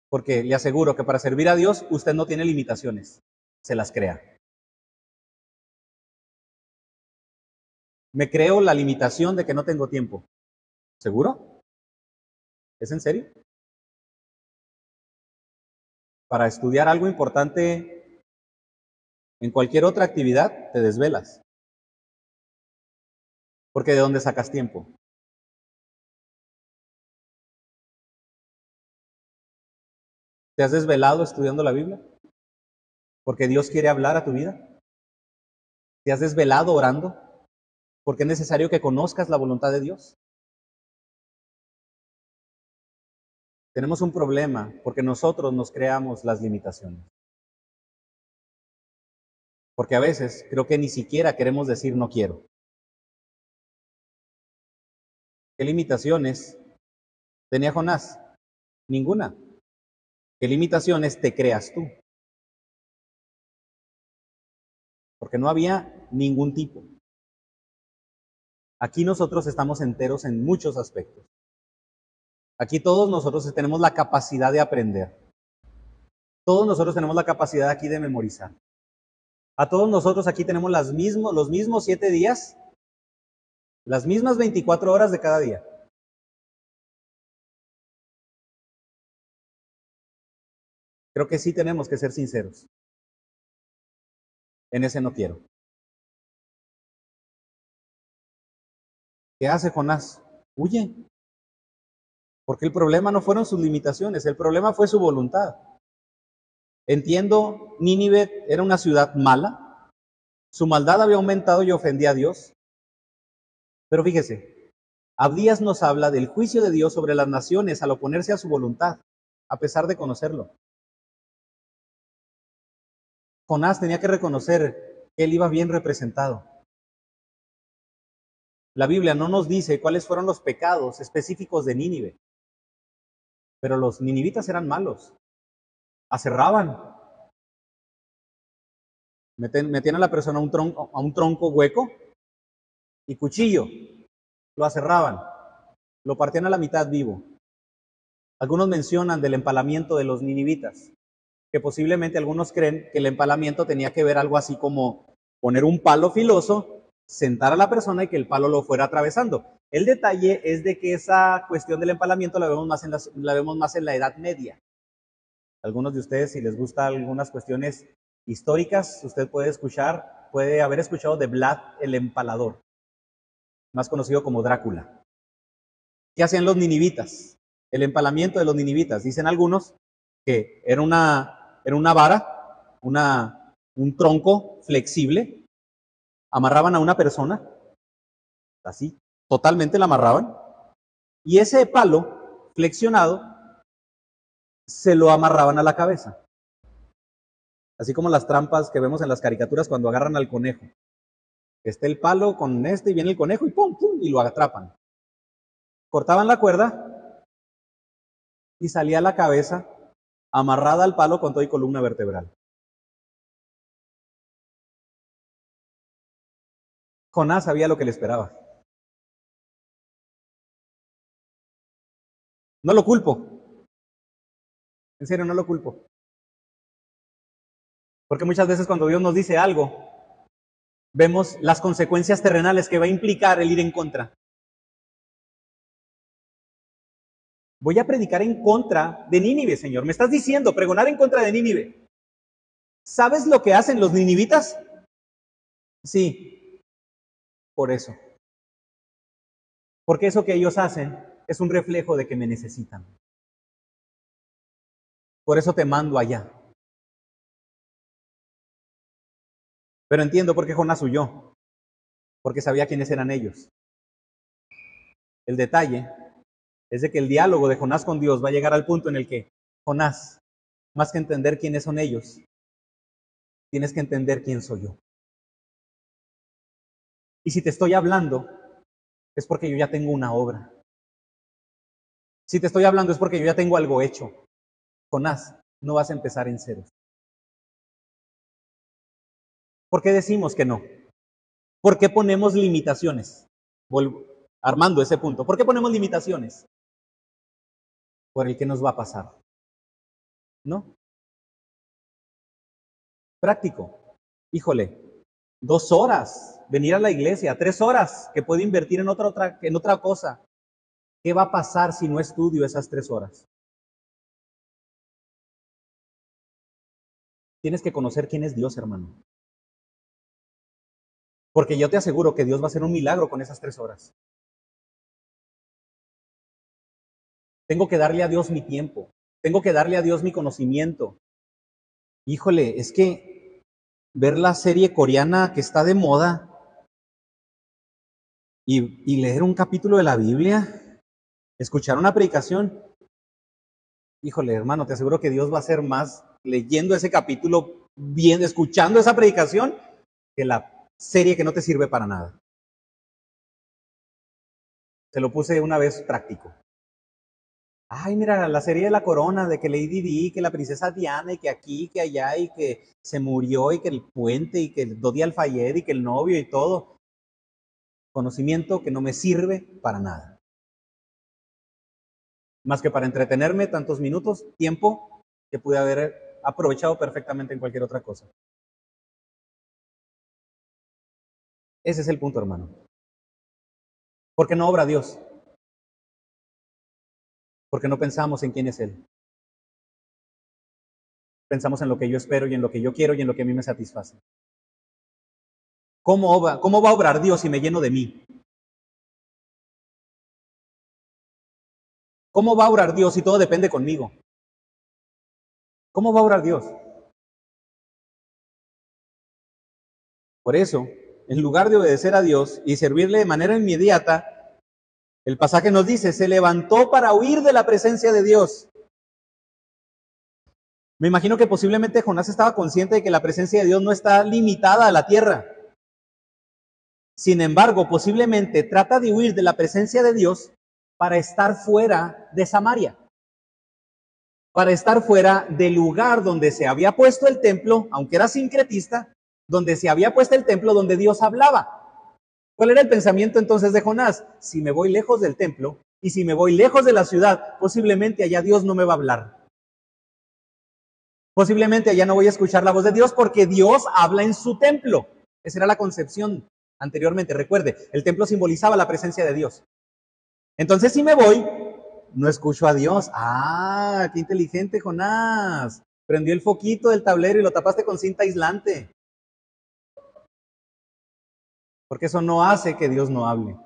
Porque le aseguro que para servir a Dios usted no tiene limitaciones, se las crea. Me creo la limitación de que no tengo tiempo. ¿Seguro? ¿Es en serio? Para estudiar algo importante en cualquier otra actividad, te desvelas. Porque ¿de dónde sacas tiempo? ¿Te has desvelado estudiando la Biblia? Porque Dios quiere hablar a tu vida. ¿Te has desvelado orando? Porque es necesario que conozcas la voluntad de Dios. Tenemos un problema porque nosotros nos creamos las limitaciones. Porque a veces creo que ni siquiera queremos decir no quiero. ¿Qué limitaciones tenía Jonás? Ninguna. ¿Qué limitaciones te creas tú? Porque no había ningún tipo. Aquí nosotros estamos enteros en muchos aspectos. Aquí todos nosotros tenemos la capacidad de aprender. Todos nosotros tenemos la capacidad aquí de memorizar. A todos nosotros aquí tenemos los mismos siete días, las mismas 24 horas de cada día. Creo que sí tenemos que ser sinceros. En ese no quiero. ¿Qué hace Jonás? Huye. Porque el problema no fueron sus limitaciones, el problema fue su voluntad. Entiendo, Nínive era una ciudad mala, su maldad había aumentado y ofendía a Dios. Pero fíjese, Abdías nos habla del juicio de Dios sobre las naciones al oponerse a su voluntad, a pesar de conocerlo. Jonás tenía que reconocer que él iba bien representado. La Biblia no nos dice cuáles fueron los pecados específicos de Nínive, pero los ninivitas eran malos, aserraban, metían a la persona a un, tronco, a un tronco hueco y cuchillo, lo aserraban, lo partían a la mitad vivo. Algunos mencionan del empalamiento de los ninivitas que posiblemente algunos creen que el empalamiento tenía que ver algo así como poner un palo filoso, sentar a la persona y que el palo lo fuera atravesando. El detalle es de que esa cuestión del empalamiento la vemos más en, la, vemos más en la Edad Media. Algunos de ustedes, si les gusta algunas cuestiones históricas, usted puede escuchar, puede haber escuchado de Vlad el Empalador, más conocido como Drácula. ¿Qué hacían los ninivitas? El empalamiento de los ninivitas. Dicen algunos que era una era una vara, una, un tronco flexible, amarraban a una persona, así, totalmente la amarraban, y ese palo flexionado se lo amarraban a la cabeza. Así como las trampas que vemos en las caricaturas cuando agarran al conejo. Está el palo con este y viene el conejo y pum, pum, y lo atrapan. Cortaban la cuerda y salía la cabeza amarrada al palo con toda y columna vertebral. Jonás sabía lo que le esperaba. No lo culpo. En serio, no lo culpo. Porque muchas veces cuando Dios nos dice algo, vemos las consecuencias terrenales que va a implicar el ir en contra. Voy a predicar en contra de Nínive, Señor. Me estás diciendo pregonar en contra de Nínive. ¿Sabes lo que hacen los ninivitas? Sí, por eso. Porque eso que ellos hacen es un reflejo de que me necesitan. Por eso te mando allá. Pero entiendo por qué Jonás huyó. Porque sabía quiénes eran ellos. El detalle es de que el diálogo de Jonás con Dios va a llegar al punto en el que Jonás, más que entender quiénes son ellos, tienes que entender quién soy yo. Y si te estoy hablando, es porque yo ya tengo una obra. Si te estoy hablando es porque yo ya tengo algo hecho. Jonás, no vas a empezar en ceros. ¿Por qué decimos que no? ¿Por qué ponemos limitaciones? Armando ese punto. ¿Por qué ponemos limitaciones? Por el que nos va a pasar. ¿No? Práctico. Híjole, dos horas, venir a la iglesia, tres horas que puedo invertir en otra, otra, en otra cosa. ¿Qué va a pasar si no estudio esas tres horas? Tienes que conocer quién es Dios, hermano. Porque yo te aseguro que Dios va a hacer un milagro con esas tres horas. Tengo que darle a Dios mi tiempo. Tengo que darle a Dios mi conocimiento. Híjole, es que ver la serie coreana que está de moda y, leer un capítulo de la Biblia, escuchar una predicación, híjole, hermano, te aseguro que Dios va a ser más leyendo ese capítulo, bien, escuchando esa predicación, que la serie que no te sirve para nada. Se lo puse una vez práctico. Ay, mira, la serie de la corona, de que Lady Di, que la princesa Diana, y que aquí, que allá, y que se murió, y que el puente, y que el Dodi Alfayed, y que el novio, y todo. Conocimiento que no me sirve para nada. Más que para entretenerme tantos minutos, tiempo que pude haber aprovechado perfectamente en cualquier otra cosa. Ese es el punto, hermano. Porque no obra Dios porque no pensamos en quién es Él. Pensamos en lo que yo espero y en lo que yo quiero y en lo que a mí me satisface. ¿Cómo, cómo va a obrar Dios si me lleno de mí? ¿Cómo va a obrar Dios si todo depende conmigo? ¿Cómo va a obrar Dios? Por eso, en lugar de obedecer a Dios y servirle de manera inmediata, el pasaje nos dice, se levantó para huir de la presencia de Dios. Me imagino que posiblemente Jonás estaba consciente de que la presencia de Dios no está limitada a la tierra. Sin embargo, posiblemente trata de huir de la presencia de Dios para estar fuera de Samaria, para estar fuera del lugar donde se había puesto el templo, aunque era sincretista, donde se había puesto el templo donde Dios hablaba. ¿Cuál era el pensamiento entonces de Jonás? Si me voy lejos del templo y si me voy lejos de la ciudad, posiblemente allá Dios no me va a hablar. Posiblemente allá no voy a escuchar la voz de Dios porque Dios habla en su templo. Esa era la concepción anteriormente. Recuerde, el templo simbolizaba la presencia de Dios. Entonces si me voy, no escucho a Dios. Ah, qué inteligente Jonás. Prendió el foquito del tablero y lo tapaste con cinta aislante porque eso no hace que Dios no hable.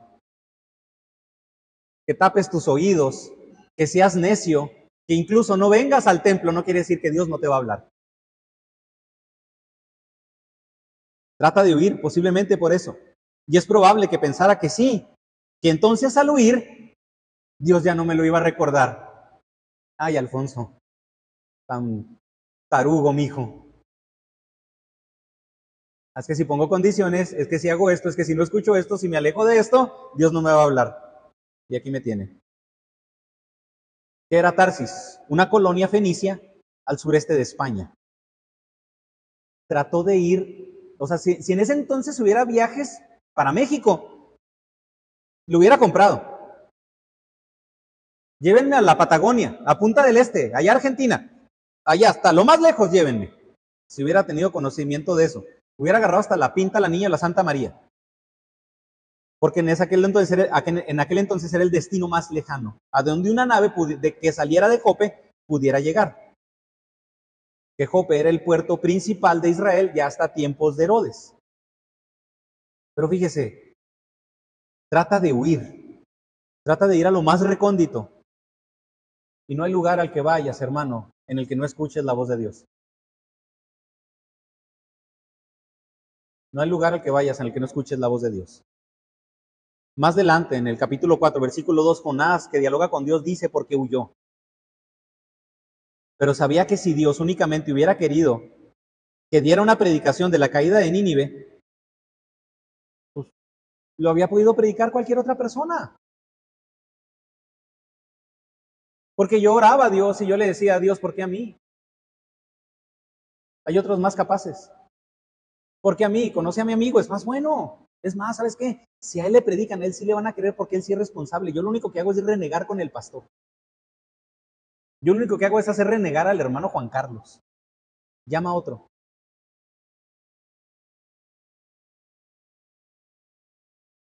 Que tapes tus oídos, que seas necio, que incluso no vengas al templo, no quiere decir que Dios no te va a hablar. Trata de huir, posiblemente por eso. Y es probable que pensara que sí, que entonces al huir, Dios ya no me lo iba a recordar. Ay, Alfonso, tan tarugo, mijo. Es que si pongo condiciones, es que si hago esto, es que si no escucho esto, si me alejo de esto, Dios no me va a hablar. Y aquí me tiene. ¿Qué era Tarsis? Una colonia fenicia al sureste de España. Trató de ir, o sea, si, si en ese entonces hubiera viajes para México, lo hubiera comprado. Llévenme a la Patagonia, a Punta del Este, allá Argentina. Allá hasta lo más lejos llévenme. Si hubiera tenido conocimiento de eso. Hubiera agarrado hasta la pinta la niña la Santa María. porque en, aquel entonces era, en aquel entonces era el destino más lejano, a donde una nave de, que saliera de Jope pudiera llegar. Que Jope era el puerto principal de Israel ya hasta tiempos de Herodes. Pero fíjese, trata de huir, trata de ir a lo más recóndito. Y no hay lugar al que vayas, hermano, en el que no escuches la voz de Dios. No hay lugar al que vayas en el que no escuches la voz de Dios. Más adelante, en el capítulo 4, versículo 2, Jonás, que dialoga con Dios, dice por qué huyó. Pero sabía que si Dios únicamente hubiera querido que diera una predicación de la caída de Nínive, pues lo había podido predicar cualquier otra persona. Porque yo oraba a Dios y yo le decía a Dios, ¿por qué a mí? Hay otros más capaces. ¿Por qué a mí? Conoce a mi amigo, es más bueno. Es más, ¿sabes qué? Si a él le predican, a él sí le van a creer porque él sí es responsable. Yo lo único que hago es renegar con el pastor. Yo lo único que hago es hacer renegar al hermano Juan Carlos. Llama a otro.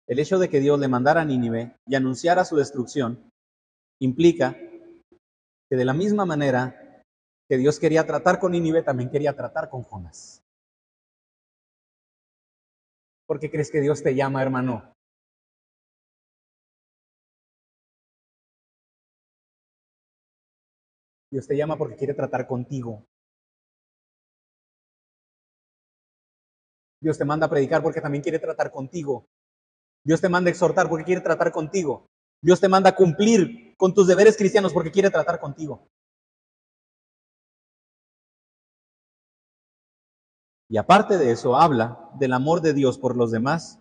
El hecho de que Dios le mandara a Nínive y anunciara su destrucción implica que de la misma manera que Dios quería tratar con Nínive, también quería tratar con Jonás. ¿Por qué crees que Dios te llama, hermano? Dios te llama porque quiere tratar contigo. Dios te manda a predicar porque también quiere tratar contigo. Dios te manda a exhortar porque quiere tratar contigo. Dios te manda a cumplir con tus deberes cristianos porque quiere tratar contigo. Y aparte de eso, habla del amor de Dios por los demás.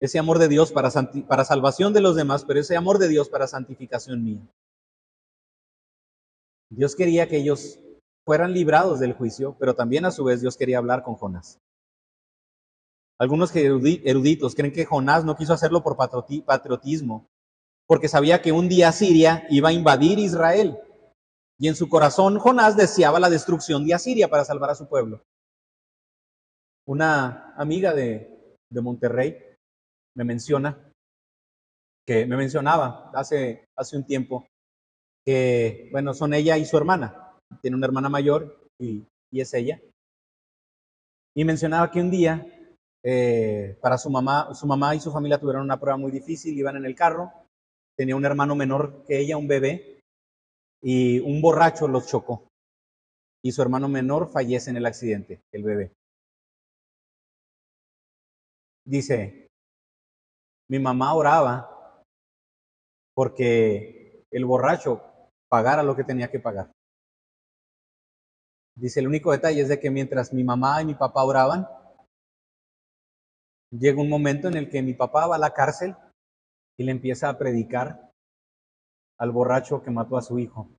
Ese amor de Dios para, para salvación de los demás, pero ese amor de Dios para santificación mía. Dios quería que ellos fueran librados del juicio, pero también a su vez Dios quería hablar con Jonás. Algunos eruditos creen que Jonás no quiso hacerlo por patriotismo, porque sabía que un día Siria iba a invadir Israel. Y en su corazón Jonás deseaba la destrucción de Asiria para salvar a su pueblo. Una amiga de, Monterrey me menciona, que me mencionaba hace, hace un tiempo, que, bueno, son ella y su hermana. Tiene una hermana mayor y, es ella. Y mencionaba que un día, eh, para su mamá, su mamá y su familia tuvieron una prueba muy difícil, iban en el carro, tenía un hermano menor que ella, un bebé, y un borracho los chocó. Y su hermano menor fallece en el accidente, el bebé. Dice, mi mamá oraba porque el borracho pagara lo que tenía que pagar. Dice, el único detalle es de que mientras mi mamá y mi papá oraban, llega un momento en el que mi papá va a la cárcel y le empieza a predicar al borracho que mató a su hijo.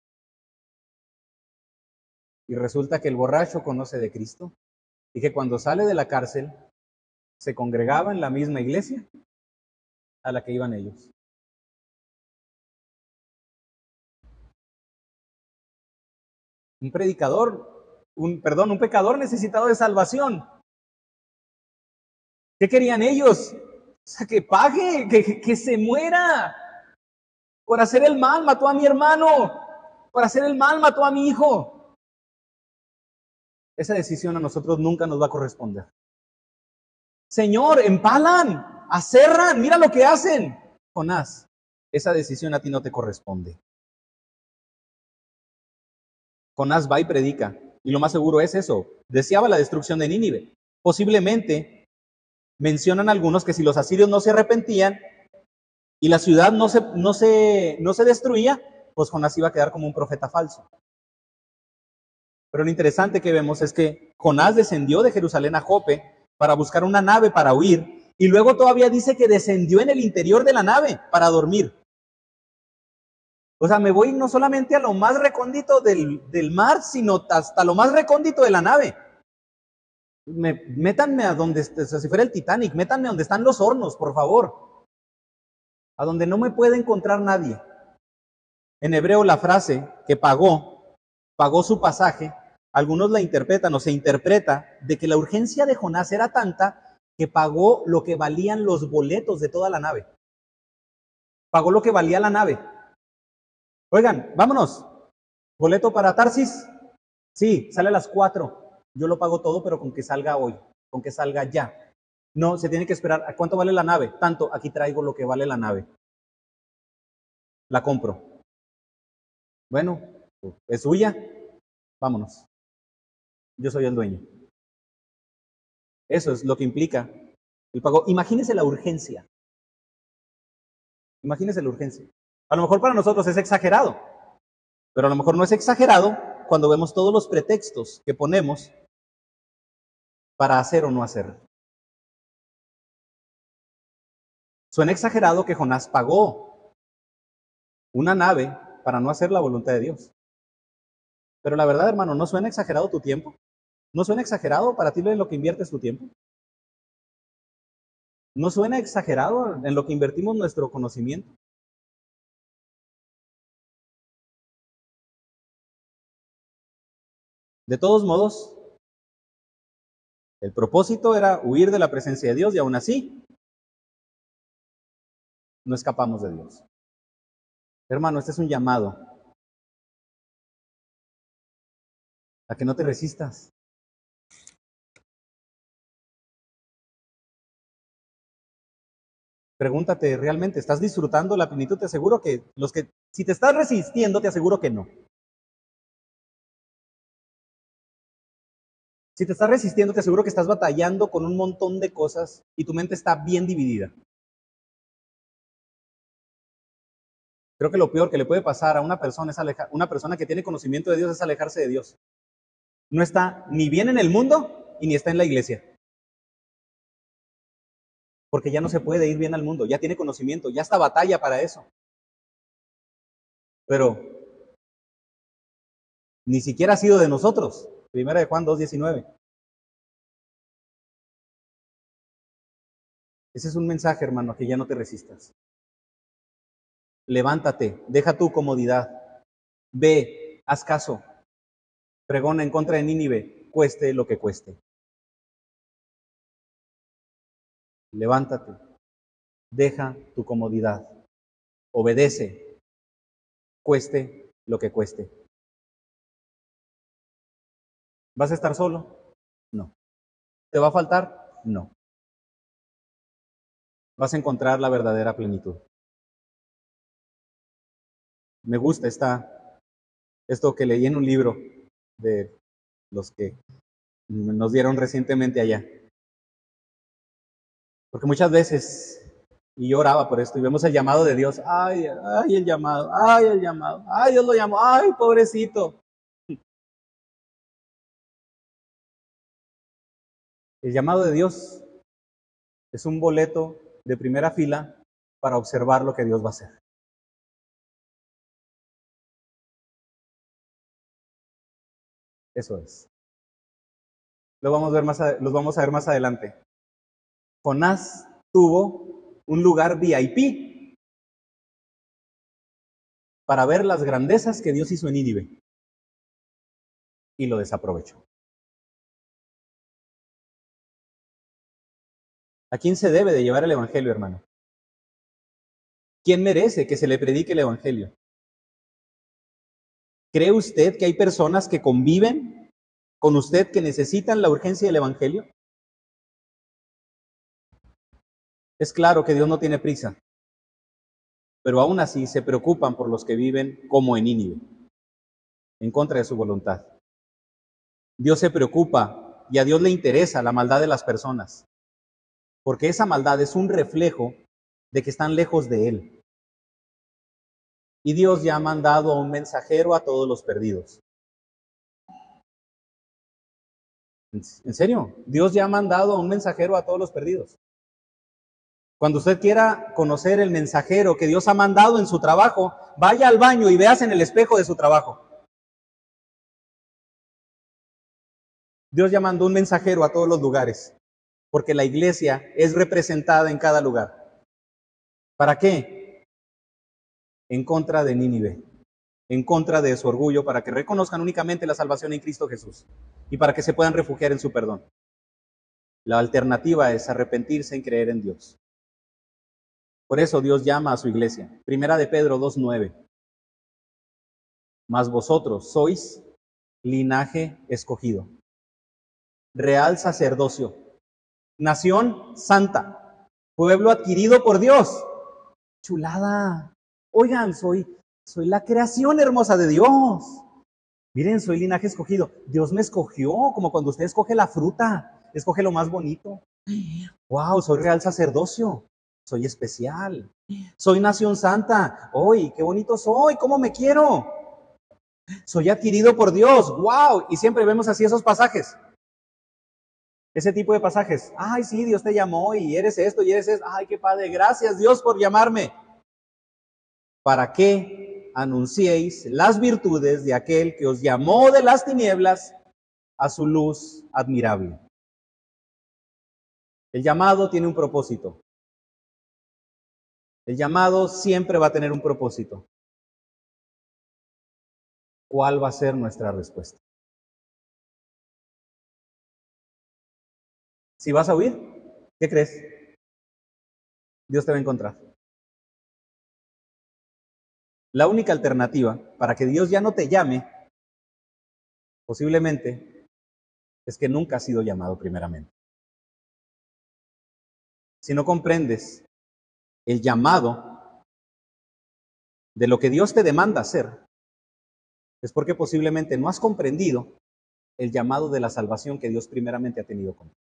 Y resulta que el borracho conoce de Cristo y que cuando sale de la cárcel se congregaba en la misma iglesia a la que iban ellos. Un predicador, un perdón, un pecador necesitado de salvación. ¿Qué querían ellos? O sea, que pague, que, que se muera. Por hacer el mal mató a mi hermano. Por hacer el mal mató a mi hijo. Esa decisión a nosotros nunca nos va a corresponder. Señor, empalan, acerran, mira lo que hacen. Jonás, esa decisión a ti no te corresponde. Jonás va y predica. Y lo más seguro es eso. Deseaba la destrucción de Nínive. Posiblemente mencionan algunos que si los asirios no se arrepentían y la ciudad no se, no se, no se destruía, pues Jonás iba a quedar como un profeta falso. Pero lo interesante que vemos es que Jonás descendió de Jerusalén a Jope para buscar una nave para huir, y luego todavía dice que descendió en el interior de la nave para dormir. O sea, me voy no solamente a lo más recóndito del, del mar, sino hasta lo más recóndito de la nave. Me, métanme a donde, sea, si fuera el Titanic, métanme a donde están los hornos, por favor. A donde no me puede encontrar nadie. En hebreo la frase que pagó, pagó su pasaje, algunos la interpretan o se interpreta de que la urgencia de Jonás era tanta que pagó lo que valían los boletos de toda la nave. Pagó lo que valía la nave. Oigan, vámonos. Boleto para Tarsis. Sí, sale a las cuatro. Yo lo pago todo, pero con que salga hoy, con que salga ya. No, se tiene que esperar. ¿A cuánto vale la nave? Tanto, aquí traigo lo que vale la nave. La compro. Bueno, es suya. Vámonos. Yo soy el dueño. Eso es lo que implica el pago. Imagínese la urgencia. Imagínese la urgencia. A lo mejor para nosotros es exagerado, pero a lo mejor no es exagerado cuando vemos todos los pretextos que ponemos para hacer o no hacer. Suena exagerado que Jonás pagó una nave para no hacer la voluntad de Dios. Pero la verdad, hermano, ¿no suena exagerado tu tiempo? ¿No suena exagerado para ti en lo que inviertes tu tiempo? ¿No suena exagerado en lo que invertimos nuestro conocimiento? De todos modos, el propósito era huir de la presencia de Dios y aún así no escapamos de Dios. Hermano, este es un llamado a que no te resistas. Pregúntate, ¿realmente estás disfrutando la plenitud? Te aseguro que los que, si te estás resistiendo, te aseguro que no. Si te estás resistiendo, te aseguro que estás batallando con un montón de cosas y tu mente está bien dividida. Creo que lo peor que le puede pasar a una persona es alejar, una persona que tiene conocimiento de Dios es alejarse de Dios. No está ni bien en el mundo y ni está en la iglesia porque ya no se puede ir bien al mundo, ya tiene conocimiento, ya está batalla para eso. Pero ni siquiera ha sido de nosotros. Primera de Juan 2.19. Ese es un mensaje, hermano, que ya no te resistas. Levántate, deja tu comodidad, ve, haz caso, pregona en contra de Nínive, cueste lo que cueste. Levántate, deja tu comodidad, obedece, cueste lo que cueste. ¿Vas a estar solo? No. ¿Te va a faltar? No. Vas a encontrar la verdadera plenitud. Me gusta esta, esto que leí en un libro de los que nos dieron recientemente allá. Porque muchas veces, y yo oraba por esto, y vemos el llamado de Dios, ay, ay, el llamado, ay, el llamado, ay, Dios lo llamó, ay, pobrecito. El llamado de Dios es un boleto de primera fila para observar lo que Dios va a hacer. Eso es. Lo vamos a ver más, los vamos a ver más adelante. Jonás tuvo un lugar VIP para ver las grandezas que Dios hizo en Nínive y lo desaprovechó. ¿A quién se debe de llevar el Evangelio, hermano? ¿Quién merece que se le predique el Evangelio? ¿Cree usted que hay personas que conviven con usted que necesitan la urgencia del Evangelio? Es claro que Dios no tiene prisa, pero aún así se preocupan por los que viven como en Nínive, en contra de su voluntad. Dios se preocupa y a Dios le interesa la maldad de las personas, porque esa maldad es un reflejo de que están lejos de Él. Y Dios ya ha mandado a un mensajero a todos los perdidos. ¿En serio? Dios ya ha mandado a un mensajero a todos los perdidos. Cuando usted quiera conocer el mensajero que Dios ha mandado en su trabajo, vaya al baño y veas en el espejo de su trabajo. Dios ya mandó un mensajero a todos los lugares, porque la iglesia es representada en cada lugar. ¿Para qué? En contra de Nínive, en contra de su orgullo, para que reconozcan únicamente la salvación en Cristo Jesús y para que se puedan refugiar en su perdón. La alternativa es arrepentirse en creer en Dios. Por eso Dios llama a su iglesia. Primera de Pedro 2.9. Mas vosotros sois linaje escogido, real sacerdocio, nación santa, pueblo adquirido por Dios. Chulada. Oigan, soy, soy la creación hermosa de Dios. Miren, soy linaje escogido. Dios me escogió, como cuando usted escoge la fruta, escoge lo más bonito. Wow, soy real sacerdocio. Soy especial. Soy nación santa. Hoy, qué bonito soy, cómo me quiero. Soy adquirido por Dios. Wow, y siempre vemos así esos pasajes. Ese tipo de pasajes. Ay, sí, Dios te llamó y eres esto y eres esto. Ay, qué padre. Gracias Dios por llamarme. ¿Para qué anunciéis las virtudes de aquel que os llamó de las tinieblas a su luz admirable? El llamado tiene un propósito. El llamado siempre va a tener un propósito. ¿Cuál va a ser nuestra respuesta? Si vas a huir, ¿qué crees? Dios te va a encontrar. La única alternativa para que Dios ya no te llame, posiblemente, es que nunca has sido llamado primeramente. Si no comprendes el llamado de lo que Dios te demanda hacer, es porque posiblemente no has comprendido el llamado de la salvación que Dios primeramente ha tenido contigo.